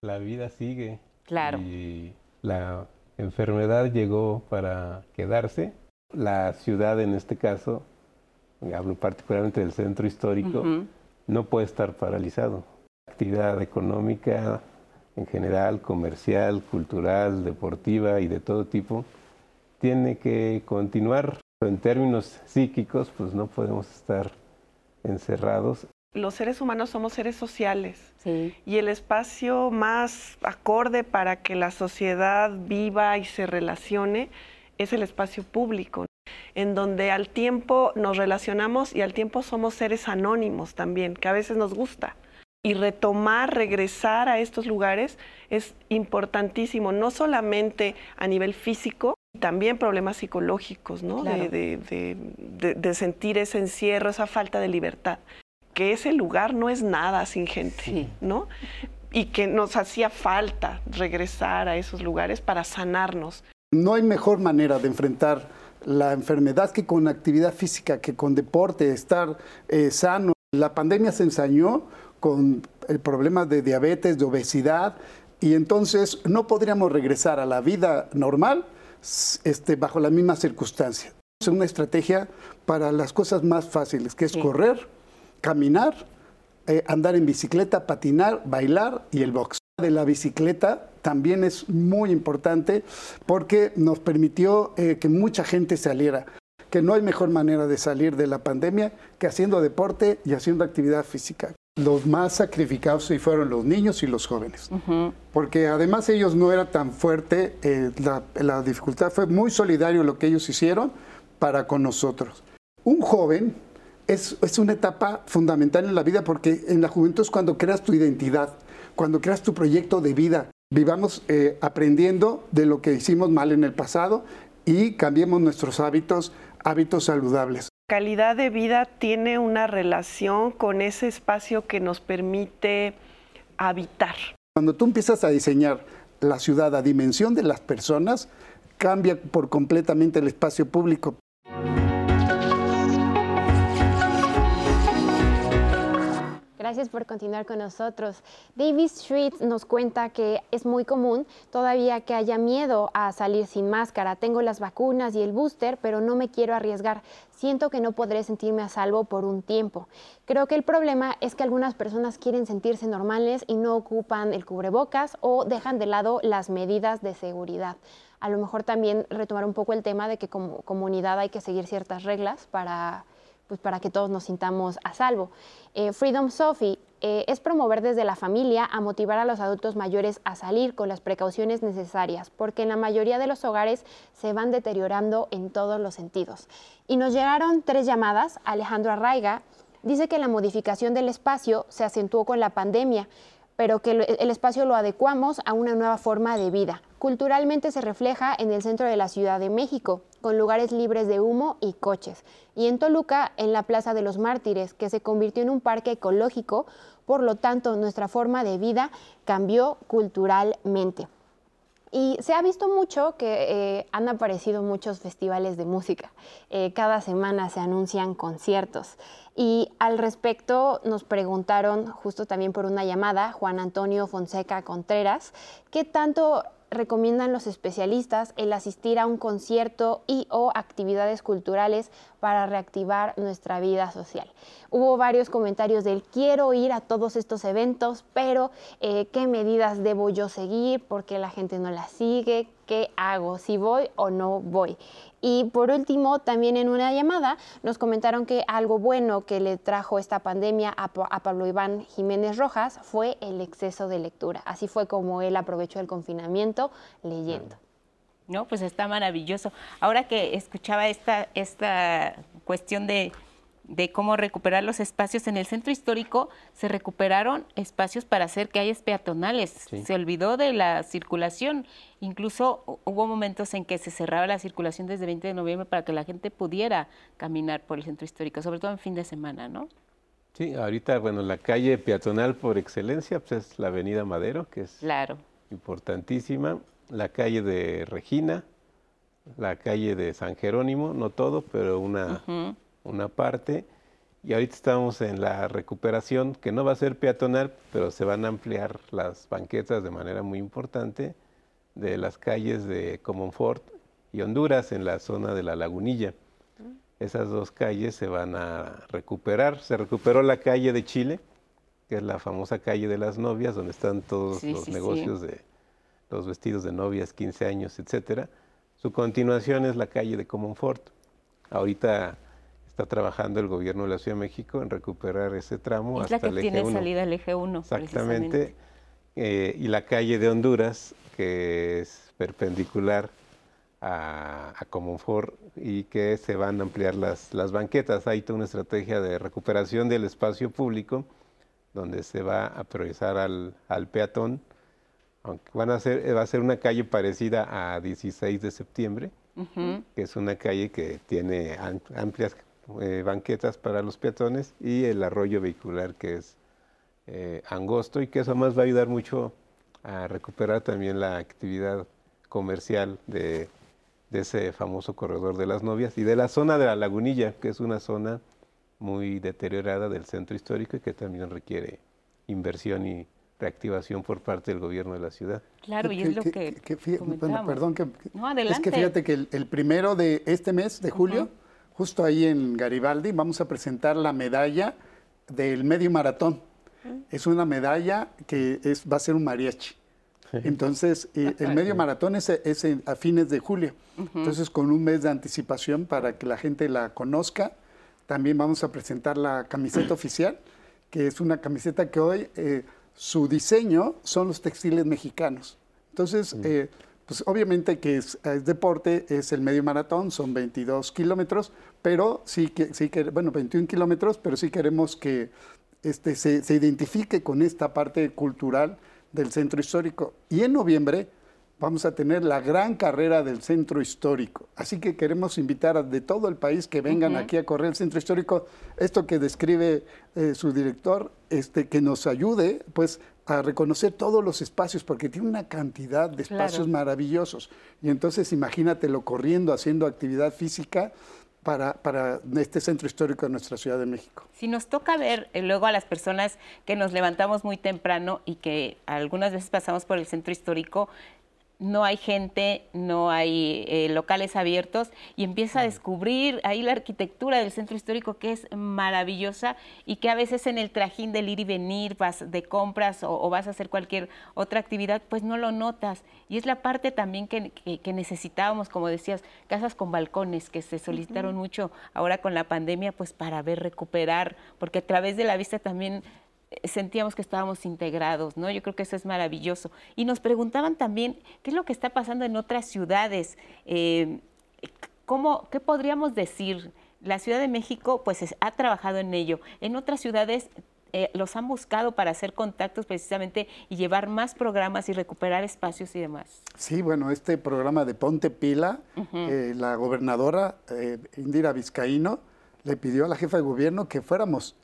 La vida sigue. Claro. Y la enfermedad llegó para quedarse. La ciudad, en este caso, hablo particularmente del centro histórico, no puede estar paralizado. Actividad económica en general, comercial, cultural, deportiva y de todo tipo, tiene que continuar. En términos psíquicos, pues no podemos estar encerrados. Los seres humanos somos seres sociales y el espacio más acorde para que la sociedad viva y se relacione es el espacio público en donde al tiempo nos relacionamos y al tiempo somos seres anónimos también, que a veces nos gusta. Y retomar, regresar a estos lugares es importantísimo, no solamente a nivel físico, también problemas psicológicos, ¿no? De, sentir ese encierro, esa falta de libertad. Que ese lugar no es nada sin gente, ¿no? Y que nos hacía falta regresar a esos lugares para sanarnos. No hay mejor manera de enfrentar la enfermedad que con actividad física, que con deporte, estar eh, sano. La pandemia se ensañó con el problema de diabetes, de obesidad, y entonces no podríamos regresar a la vida normal este, bajo la misma circunstancia. Es una estrategia para las cosas más fáciles, que es correr, caminar, eh, andar en bicicleta, patinar, bailar y el box. De la bicicleta también es muy importante porque nos permitió eh, que mucha gente saliera, que no hay mejor manera de salir de la pandemia que haciendo deporte y haciendo actividad física. Los más sacrificados sí fueron los niños y los jóvenes, porque además ellos no era tan fuerte, eh, la, la dificultad fue muy solidario lo que ellos hicieron para con nosotros. Un joven es, es, una etapa fundamental en la vida porque en la juventud es cuando creas tu identidad, cuando creas tu proyecto de vida. Vivamos eh, aprendiendo de lo que hicimos mal en el pasado y cambiemos nuestros hábitos, hábitos saludables calidad de vida tiene una relación con ese espacio que nos permite habitar. Cuando tú empiezas a diseñar la ciudad a dimensión de las personas, cambia por completamente el espacio público. Gracias por continuar con nosotros. David Street nos cuenta que es muy común todavía que haya miedo a salir sin máscara. Tengo las vacunas y el booster, pero no me quiero arriesgar. Siento que no podré sentirme a salvo por un tiempo. Creo que el problema es que algunas personas quieren sentirse normales y no ocupan el cubrebocas o dejan de lado las medidas de seguridad a lo mejor también retomar un poco el tema de que como comunidad hay que seguir ciertas reglas para pues para que todos nos sintamos a salvo. Eh, Freedom Sophie eh, es promover desde la familia a motivar a los adultos mayores a salir con las precauciones necesarias, porque en la mayoría de los hogares se van deteriorando en todos los sentidos. Y nos llegaron tres llamadas. Alejandro Arraiga dice que la modificación del espacio se acentuó con la pandemia, pero que el espacio lo adecuamos a una nueva forma de vida. Culturalmente se refleja en el centro de la Ciudad de México, con lugares libres de humo y coches, y en Toluca, en la Plaza de los Mártires, que se convirtió en un parque ecológico, por lo tanto nuestra forma de vida cambió culturalmente. Y se ha visto mucho que eh, han aparecido muchos festivales de música. Eh, cada semana se anuncian conciertos. Y al respecto nos preguntaron, justo también por una llamada, Juan Antonio Fonseca Contreras, qué tanto recomiendan los especialistas el asistir a un concierto y o actividades culturales para reactivar nuestra vida social. Hubo varios comentarios del quiero ir a todos estos eventos, pero eh, ¿qué medidas debo yo seguir? porque la gente no las sigue? ¿Qué hago? ¿Si voy o no voy? Y por último, también en una llamada nos comentaron que algo bueno que le trajo esta pandemia a, Pablo Iván Jiménez Rojas fue el exceso de lectura. Así fue como él aprovechó el confinamiento leyendo. No, pues está maravilloso. Ahora que escuchaba esta, esta cuestión de de cómo recuperar los espacios en el centro histórico, se recuperaron espacios para hacer calles peatonales. Se olvidó de la circulación. Incluso hubo momentos en que se cerraba la circulación desde 20 de noviembre para que la gente pudiera caminar por el centro histórico, sobre todo en fin de semana, ¿no? Sí, ahorita, bueno, la calle peatonal por excelencia pues es la Avenida Madero, que es claro. importantísima, la calle de Regina, la calle de San Jerónimo, no todo, pero una una parte, y ahorita estamos en la recuperación, que no va a ser peatonal, pero se van a ampliar las banquetas de manera muy importante de las calles de Comonfort y Honduras en la zona de la Lagunilla. Esas dos calles se van a recuperar. Se recuperó la calle de Chile, que es la famosa calle de las novias, donde están todos los negocios de los vestidos de novias, 15 años, etcétera. Su continuación es la calle de Comonfort. Ahorita está trabajando el gobierno de la Ciudad de México en recuperar ese tramo es hasta la que el eje tiene salida el eje 1. Exactamente. Eh, y la calle de Honduras, que es perpendicular a, a Comonfort y que se van a ampliar las, las banquetas. Hay toda una estrategia de recuperación del espacio público donde se va a priorizar al, al peatón, aunque van a ser, va a ser una calle parecida a 16 de septiembre, que es una calle que tiene amplias eh, banquetas para los peatones y el arroyo vehicular que es eh, angosto y que eso más va a ayudar mucho a recuperar también la actividad comercial de, ese famoso corredor de las novias y de la zona de la lagunilla, que es una zona muy deteriorada del centro histórico y que también requiere inversión y reactivación por parte del gobierno de la ciudad. Claro, y es lo que, bueno, perdón que es que fíjate que el, primero de este mes de julio justo ahí en Garibaldi, vamos a presentar la medalla del medio maratón Es una medalla que es, va a ser un mariachi. Entonces, el medio maratón es, a fines de julio. Entonces, con un mes de anticipación para que la gente la conozca. También vamos a presentar la camiseta oficial, que es una camiseta que hoy eh, su diseño son los textiles mexicanos. Entonces, eh, pues obviamente que es, deporte, es el medio maratón, son 22 kilómetros, pero sí que, sí que, bueno, 21 kilómetros, pero sí queremos que este, se, se identifique con esta parte cultural del centro histórico. Y en noviembre vamos a tener la gran carrera del centro histórico. Así que queremos invitar a de todo el país que vengan aquí a correr el centro histórico. Esto que describe eh, su director, este, que nos ayude pues a reconocer todos los espacios, porque tiene una cantidad de espacios maravillosos. Y entonces imagínatelo corriendo, haciendo actividad física, para, para, este centro histórico de nuestra Ciudad de México. Si nos toca ver eh, luego a las personas que nos levantamos muy temprano y que algunas veces pasamos por el centro histórico, no hay gente, no hay eh, locales abiertos y empieza a descubrir ahí la arquitectura del centro histórico que es maravillosa y que a veces en el trajín del ir y venir, vas de compras o, vas a hacer cualquier otra actividad, pues no lo notas. Y es la parte también que, necesitábamos, como decías, casas con balcones que se solicitaron mucho ahora con la pandemia, pues para ver recuperar, porque a través de la vista también sentíamos que estábamos integrados, ¿no? Yo creo que eso es maravilloso. Y nos preguntaban también qué es lo que está pasando en otras ciudades, eh, ¿cómo, ¿qué podríamos decir? La Ciudad de México pues ha trabajado en ello. En otras ciudades eh, los han buscado para hacer contactos precisamente y llevar más programas y recuperar espacios y demás. Sí, bueno, este programa de Ponte Pila, eh, la gobernadora Indira Vizcaíno le pidió a la jefa de gobierno que fuéramos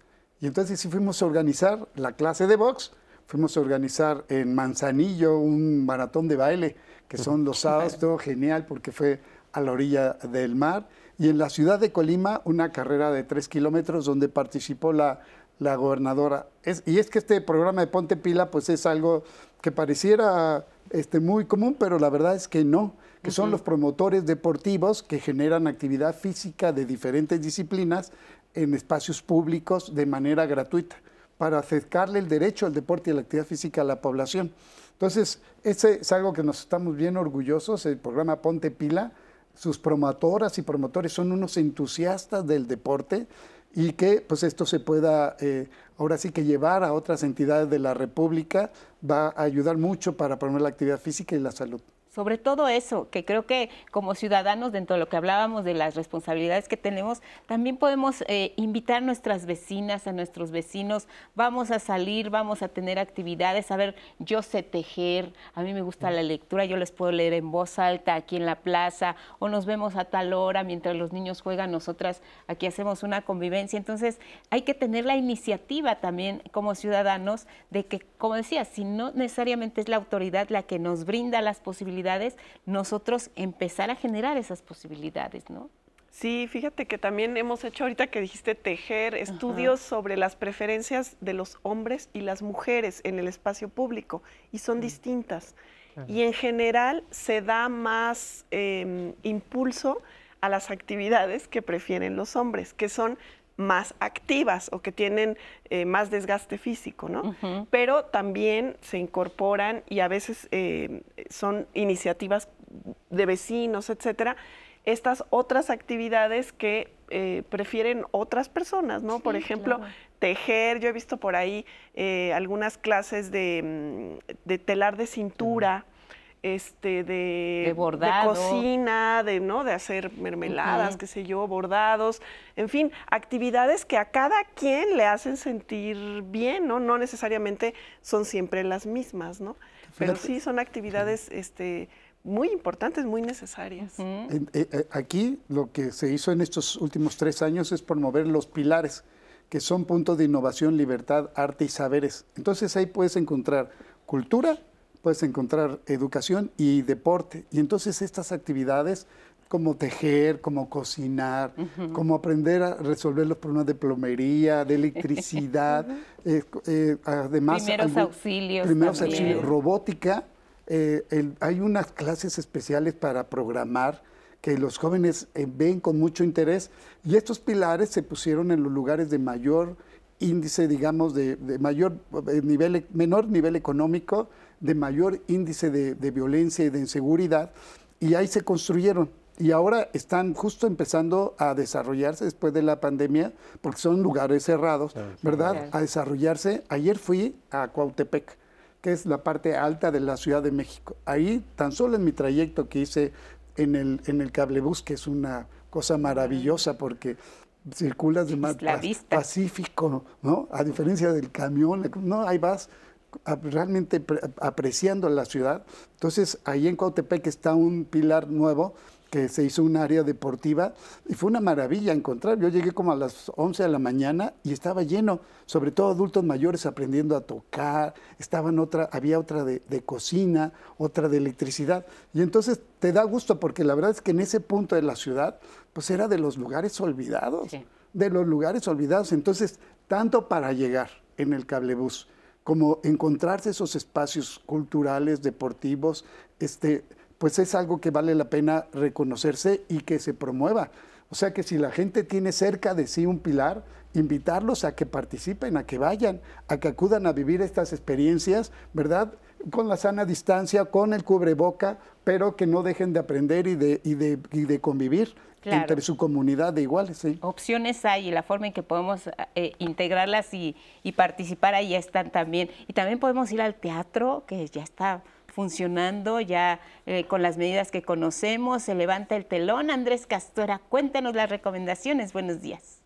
y entonces sí fuimos a organizar la clase de box, fuimos a organizar en Manzanillo un maratón de baile, que son los sábados, todo genial porque fue a la orilla del mar. Y en la ciudad de Colima una carrera de tres kilómetros donde participó la, la gobernadora. y es que este programa de Ponte Pila pues es algo que pareciera este, muy común, pero la verdad es que no, que son los promotores deportivos que generan actividad física de diferentes disciplinas en espacios públicos de manera gratuita para acercarle el derecho al deporte y a la actividad física a la población. Entonces, ese es algo que nos estamos bien orgullosos, el programa Ponte Pila, sus promotoras y promotores son unos entusiastas del deporte y que pues esto se pueda eh, ahora sí que llevar a otras entidades de la República va a ayudar mucho para promover la actividad física y la salud sobre todo eso, que creo que como ciudadanos, dentro de lo que hablábamos de las responsabilidades que tenemos, también podemos eh, invitar a nuestras vecinas, a nuestros vecinos, vamos a salir, vamos a tener actividades, a ver, yo sé tejer, a mí me gusta la lectura, yo les puedo leer en voz alta aquí en la plaza, o nos vemos a tal hora mientras los niños juegan, nosotras aquí hacemos una convivencia, entonces hay que tener la iniciativa también como ciudadanos de que, como decía, si no necesariamente es la autoridad la que nos brinda las posibilidades, nosotros empezar a generar esas posibilidades, ¿no? Sí, fíjate que también hemos hecho ahorita que dijiste tejer estudios sobre las preferencias de los hombres y las mujeres en el espacio público y son distintas. Y en general se da más em, impulso a las actividades que prefieren los hombres, que son más activas o que tienen eh, más desgaste físico, ¿no? Pero también se incorporan y a veces eh, son iniciativas de vecinos, etcétera, estas otras actividades que eh, prefieren otras personas, ¿no? por ejemplo, tejer, yo he visto por ahí algunas clases de, mm, de, telar de cintura este de, cocina, de no, de hacer mermeladas, qué sé yo, bordados, en fin, actividades que a cada quien le hacen sentir bien, ¿no? No necesariamente son siempre las mismas, ¿no? Pero sí son actividades este muy importantes, muy necesarias. Eh, eh, aquí lo que se hizo en estos últimos tres años es promover los pilares, que son puntos de innovación, libertad, arte y saberes. Entonces ahí puedes encontrar cultura, puedes encontrar educación y deporte. Y entonces estas actividades como tejer, como cocinar, como aprender a resolver los problemas de plomería, de electricidad, (laughs) eh, eh, además... Primeros auxilios. Primeros auxilios, robótica. Eh, hay unas clases especiales para programar que los jóvenes ven con mucho interés y estos pilares se pusieron en los lugares de mayor índice, digamos, de, mayor eh, nivel, menor nivel económico, de mayor índice de, violencia y de inseguridad, y ahí se construyeron. Y ahora están justo empezando a desarrollarse después de la pandemia, porque son lugares cerrados, ¿verdad? A desarrollarse. Ayer fui a Cuautepec, que es la parte alta de la Ciudad de México. Ahí, tan solo en mi trayecto que hice en el, en el cablebús, que es una cosa maravillosa porque circulas de más pacífico, ¿no? A diferencia del camión, no, ahí vas realmente apreciando la ciudad. Entonces, ahí en Cuautepec está un pilar nuevo que se hizo un área deportiva y fue una maravilla encontrar. Yo llegué como a las 11 de la mañana y estaba lleno, sobre todo adultos mayores aprendiendo a tocar, estaban otra, había otra de, cocina, otra de electricidad. Y entonces te da gusto porque la verdad es que en ese punto de la ciudad, pues era de los lugares olvidados, de los lugares olvidados. Entonces, tanto para llegar en el cablebús como encontrarse esos espacios culturales, deportivos, este, pues es algo que vale la pena reconocerse y que se promueva. O sea que si la gente tiene cerca de sí un pilar, invitarlos a que participen, a que vayan, a que acudan a vivir estas experiencias, ¿verdad? Con la sana distancia, con el cubreboca, pero que no dejen de aprender y de, y de, y de convivir. Entre su comunidad de iguales. ¿sí? Opciones hay y la forma en que podemos eh, integrarlas y, y participar ahí están también. Y también podemos ir al teatro, que ya está funcionando ya eh, con las medidas que conocemos. Se levanta el telón. Andrés Castora, cuéntanos las recomendaciones. Buenos días.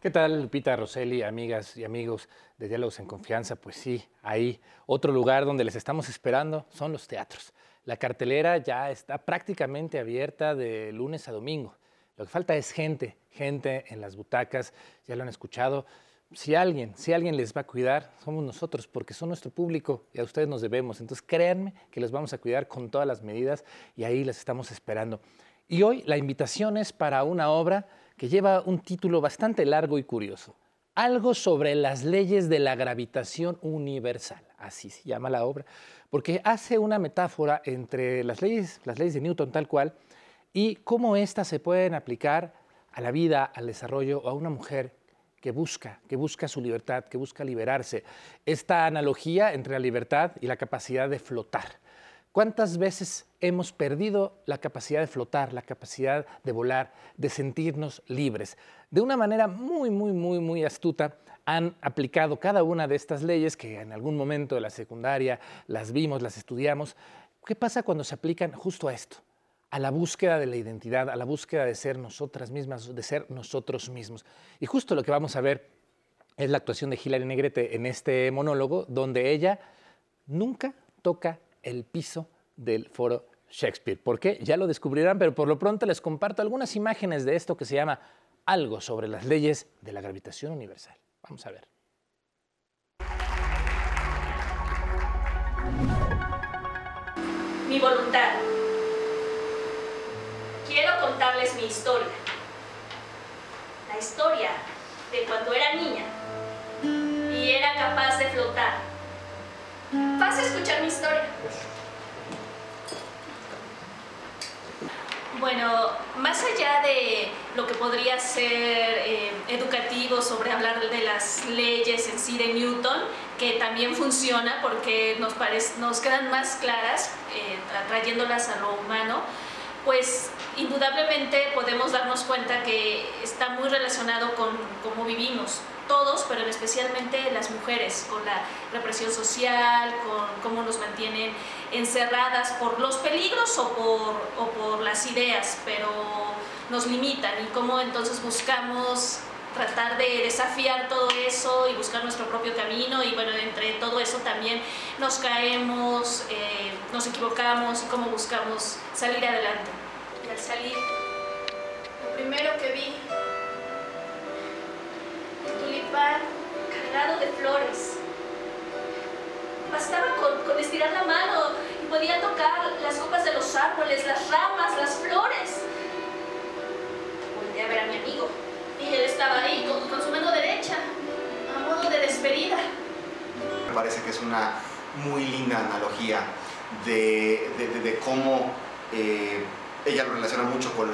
¿Qué tal, Lupita Roseli, amigas y amigos de Diálogos en Confianza? Pues sí, ahí otro lugar donde les estamos esperando son los teatros. La cartelera ya está prácticamente abierta de lunes a domingo. Lo que falta es gente, gente en las butacas, ya lo han escuchado si alguien, si alguien les va a cuidar, somos nosotros, porque son nuestro público y a ustedes nos debemos. Entonces créanme que les vamos a cuidar con todas las medidas y ahí les estamos esperando. Y hoy la invitación es para una obra que lleva un título bastante largo y curioso. Algo sobre las leyes de la gravitación universal, así se llama la obra, porque hace una metáfora entre las leyes, las leyes de Newton tal cual, y cómo éstas se pueden aplicar a la vida, al desarrollo o a una mujer que busca, que busca su libertad, que busca liberarse. Esta analogía entre la libertad y la capacidad de flotar. ¿Cuántas veces hemos perdido la capacidad de flotar, la capacidad de volar, de sentirnos libres? De una manera muy, muy, muy, muy astuta, han aplicado cada una de estas leyes que en algún momento de la secundaria las vimos, las estudiamos. ¿Qué pasa cuando se aplican justo a esto? A la búsqueda de la identidad, a la búsqueda de ser nosotras mismas, de ser nosotros mismos. Y justo lo que vamos a ver es la actuación de Hilary Negrete en este monólogo, donde ella nunca toca el piso del foro Shakespeare. ¿Por qué? Ya lo descubrirán, pero por lo pronto les comparto algunas imágenes de esto que se llama Algo sobre las leyes de la gravitación universal. Vamos a ver. Mi voluntad quiero contarles mi historia. La historia de cuando era niña y era capaz de flotar. Vas a escuchar mi historia. Bueno, más allá de lo que podría ser eh, educativo sobre hablar de las leyes en sí de Newton, que también funciona porque nos, quedan más claras eh, trayéndolas a lo humano, pues indudablemente podemos darnos cuenta que está muy relacionado con cómo vivimos todos, pero especialmente las mujeres, con la represión social, con cómo nos mantienen encerradas por los peligros o por, o por las ideas, pero nos limitan. Y cómo entonces buscamos tratar de desafiar todo eso y buscar nuestro propio camino y bueno, entre todo eso también nos caemos, eh, nos equivocamos y cómo buscamos salir adelante y al salir, lo primero que vi, un tulipán cargado de flores. Bastaba con, estirar la mano y podía tocar las copas de los árboles, las ramas, las flores. Volté a ver a mi amigo y él estaba ahí con, su mano derecha, a modo de despedida. Me parece que es una muy linda analogía de, cómo eh, ella lo relaciona mucho con,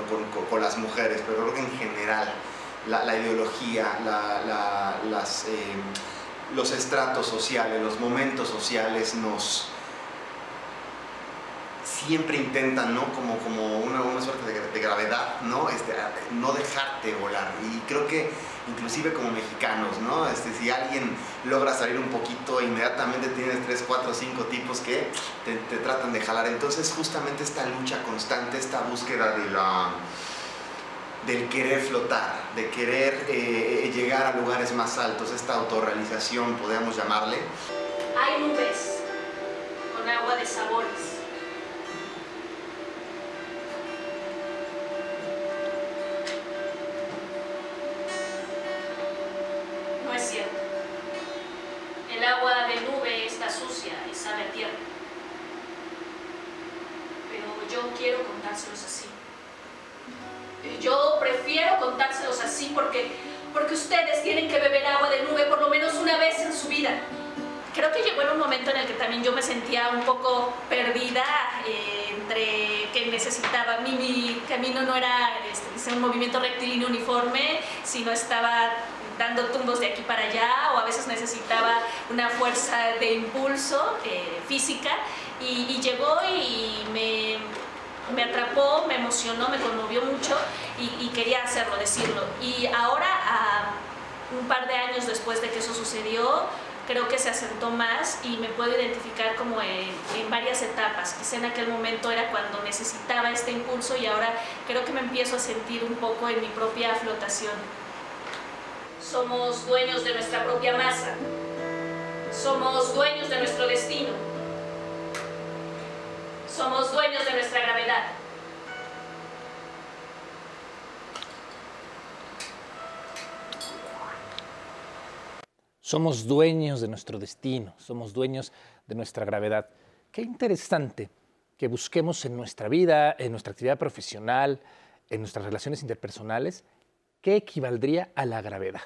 con, las mujeres, pero creo que en general la, ideología, las, eh, los estratos sociales, los momentos sociales nos siempre intentan, ¿no? Como, como una, una suerte de, gravedad, ¿no? Este, no dejarte volar. Y creo que inclusive como mexicanos, ¿no? Este, si alguien logra salir un poquito, inmediatamente tienes tres, cuatro, cinco tipos que te, tratan de jalar. Entonces justamente esta lucha constante, esta búsqueda del querer flotar, de querer eh, llegar a lugares más altos, esta autorrealización, podríamos llamarle. Hay nubes con agua de sabores camino no era este, un movimiento rectilíneo uniforme, sino estaba dando tumbos de aquí para allá o a veces necesitaba una fuerza de impulso eh, física y, y llegó y me me atrapó, me emocionó, me conmovió mucho y, quería hacerlo, decirlo. Y ahora, un par de años después de que eso sucedió, creo que se asentó más y me puedo identificar como en, en, varias etapas. Quizá en aquel momento era cuando necesitaba este impulso y ahora creo que me empiezo a sentir un poco en mi propia flotación. Somos dueños de nuestra propia masa. Somos dueños de nuestro destino somos dueños de nuestra gravedad. Somos dueños de nuestro destino, somos dueños de nuestra gravedad. Qué interesante que busquemos en nuestra vida, en nuestra actividad profesional, en nuestras relaciones interpersonales, qué equivaldría a la gravedad.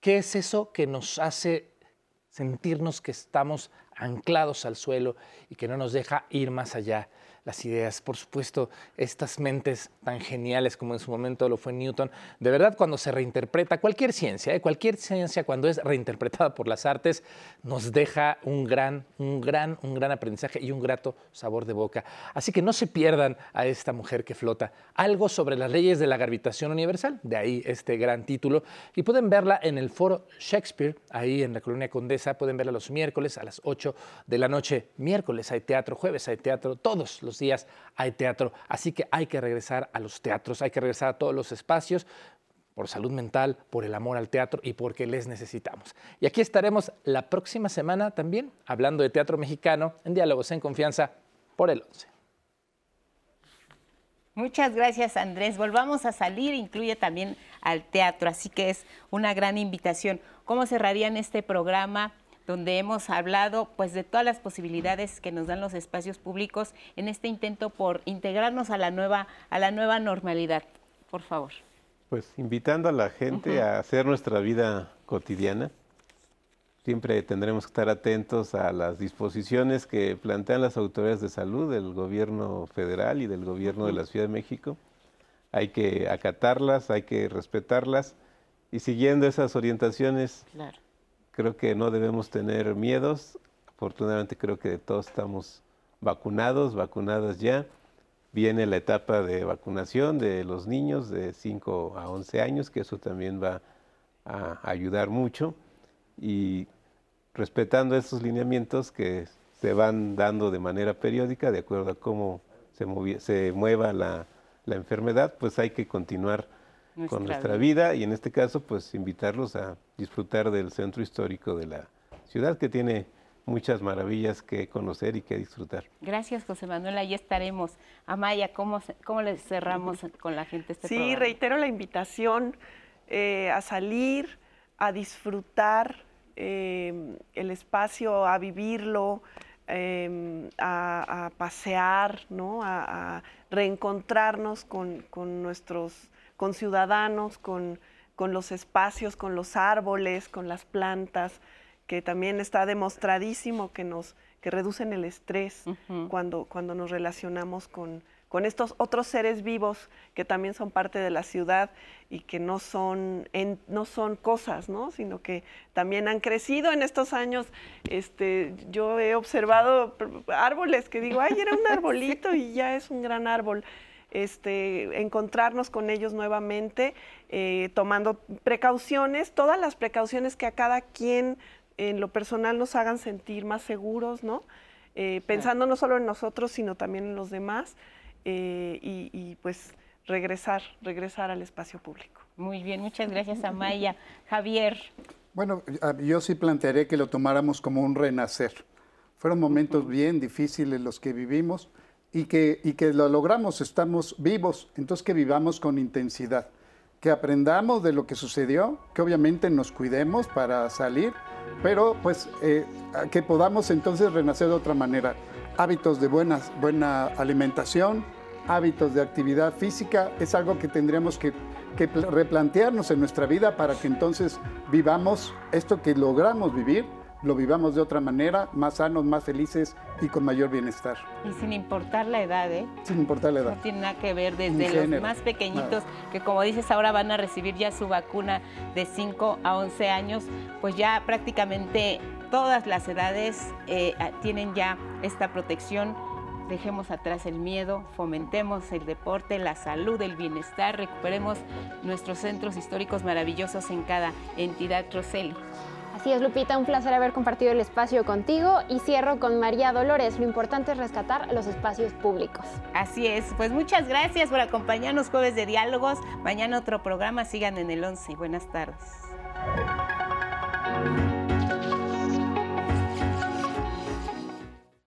¿Qué es eso que nos hace sentirnos que estamos anclados al suelo y que no nos deja ir más allá las ideas. Por supuesto, estas mentes tan geniales como en su momento lo fue Newton, de verdad cuando se reinterpreta cualquier ciencia, ¿eh? cualquier ciencia cuando es reinterpretada por las artes, nos deja un gran, un gran, un gran aprendizaje y un grato sabor de boca. Así que no se pierdan a esta mujer que flota. Algo sobre las leyes de la gravitación universal, de ahí este gran título, y pueden verla en el foro Shakespeare, ahí en la colonia Condesa, pueden verla los miércoles a las 8 de la noche. Miércoles hay teatro, jueves hay teatro, todos los días hay teatro, así que hay que regresar a los teatros, hay que regresar a todos los espacios por salud mental, por el amor al teatro y porque les necesitamos. Y aquí estaremos la próxima semana también hablando de teatro mexicano en Diálogos en Confianza por el 11. Muchas gracias Andrés. Volvamos a salir, incluye también al teatro, así que es una gran invitación. ¿Cómo cerrarían este programa? Donde hemos hablado pues de todas las posibilidades que nos dan los espacios públicos en este intento por integrarnos a la nueva a la nueva normalidad. Por favor. Pues invitando a la gente a hacer nuestra vida cotidiana. Siempre tendremos que estar atentos a las disposiciones que plantean las autoridades de salud del gobierno federal y del gobierno de la Ciudad de México. Hay que acatarlas, hay que respetarlas y siguiendo esas orientaciones claro Creo que no debemos tener miedos. Afortunadamente creo que todos estamos vacunados, vacunadas ya. Viene la etapa de vacunación de los niños de 5 a 11 años, que eso también va a ayudar mucho. Y respetando esos lineamientos que se van dando de manera periódica, de acuerdo a cómo se, mueva la enfermedad, pues hay que continuar con nuestra vida. y en este caso pues invitarlos a disfrutar del centro histórico de la ciudad que tiene muchas maravillas que conocer y que disfrutar. Gracias, José Manuel. Ahí estaremos. Amaya, ¿cómo, cómo le cerramos con la gente este Sí, reitero la invitación eh, a salir, a disfrutar eh, el espacio, a vivirlo, eh, a, pasear, ¿no? a, reencontrarnos con, con nuestros con ciudadanos, con, los espacios, con los árboles, con las plantas, que también está demostradísimo que nos que reducen el estrés cuando, cuando nos relacionamos con, con estos otros seres vivos que también son parte de la ciudad y que no son, no son cosas, ¿no? sino que también han crecido en estos años. Este, yo he observado árboles que digo, ay, era un (laughs) arbolito y ya es un gran árbol. Este, encontrarnos con ellos nuevamente, eh, tomando precauciones, todas las precauciones que a cada quien en lo personal nos hagan sentir más seguros, ¿no? Eh, pensando no solo en nosotros, sino también en los demás, eh, y, pues regresar, regresar al espacio público. Muy bien, muchas gracias Amaya. (laughs) Javier. Bueno, yo sí plantearé que lo tomáramos como un renacer. Fueron momentos bien difíciles los que vivimos y que, y que lo logramos, estamos vivos, entonces que vivamos con intensidad, que aprendamos de lo que sucedió, que obviamente nos cuidemos para salir, pero pues eh, que podamos entonces renacer de otra manera. Hábitos de buena, buena alimentación, hábitos de actividad física, es algo que tendríamos que replantearnos en nuestra vida para que entonces vivamos esto que logramos vivir lo vivamos de otra manera, más sanos, más felices y con mayor bienestar. Y sin importar la edad, ¿eh? Sin importar la edad. No tiene nada que ver desde los más pequeñitos, que como dices ahora van a recibir ya su vacuna de 5 a 11 años, pues ya prácticamente todas las edades eh, tienen ya esta protección dejemos atrás el miedo, fomentemos el deporte, la salud, el bienestar, recuperemos nuestros centros históricos maravillosos en cada entidad Roseli. Así es, Lupita, un placer haber compartido el espacio contigo y cierro con María Dolores. Lo importante es rescatar los espacios públicos. Así es, pues muchas gracias por acompañarnos jueves de diálogos. Mañana otro programa, sigan en el 11. Buenas tardes.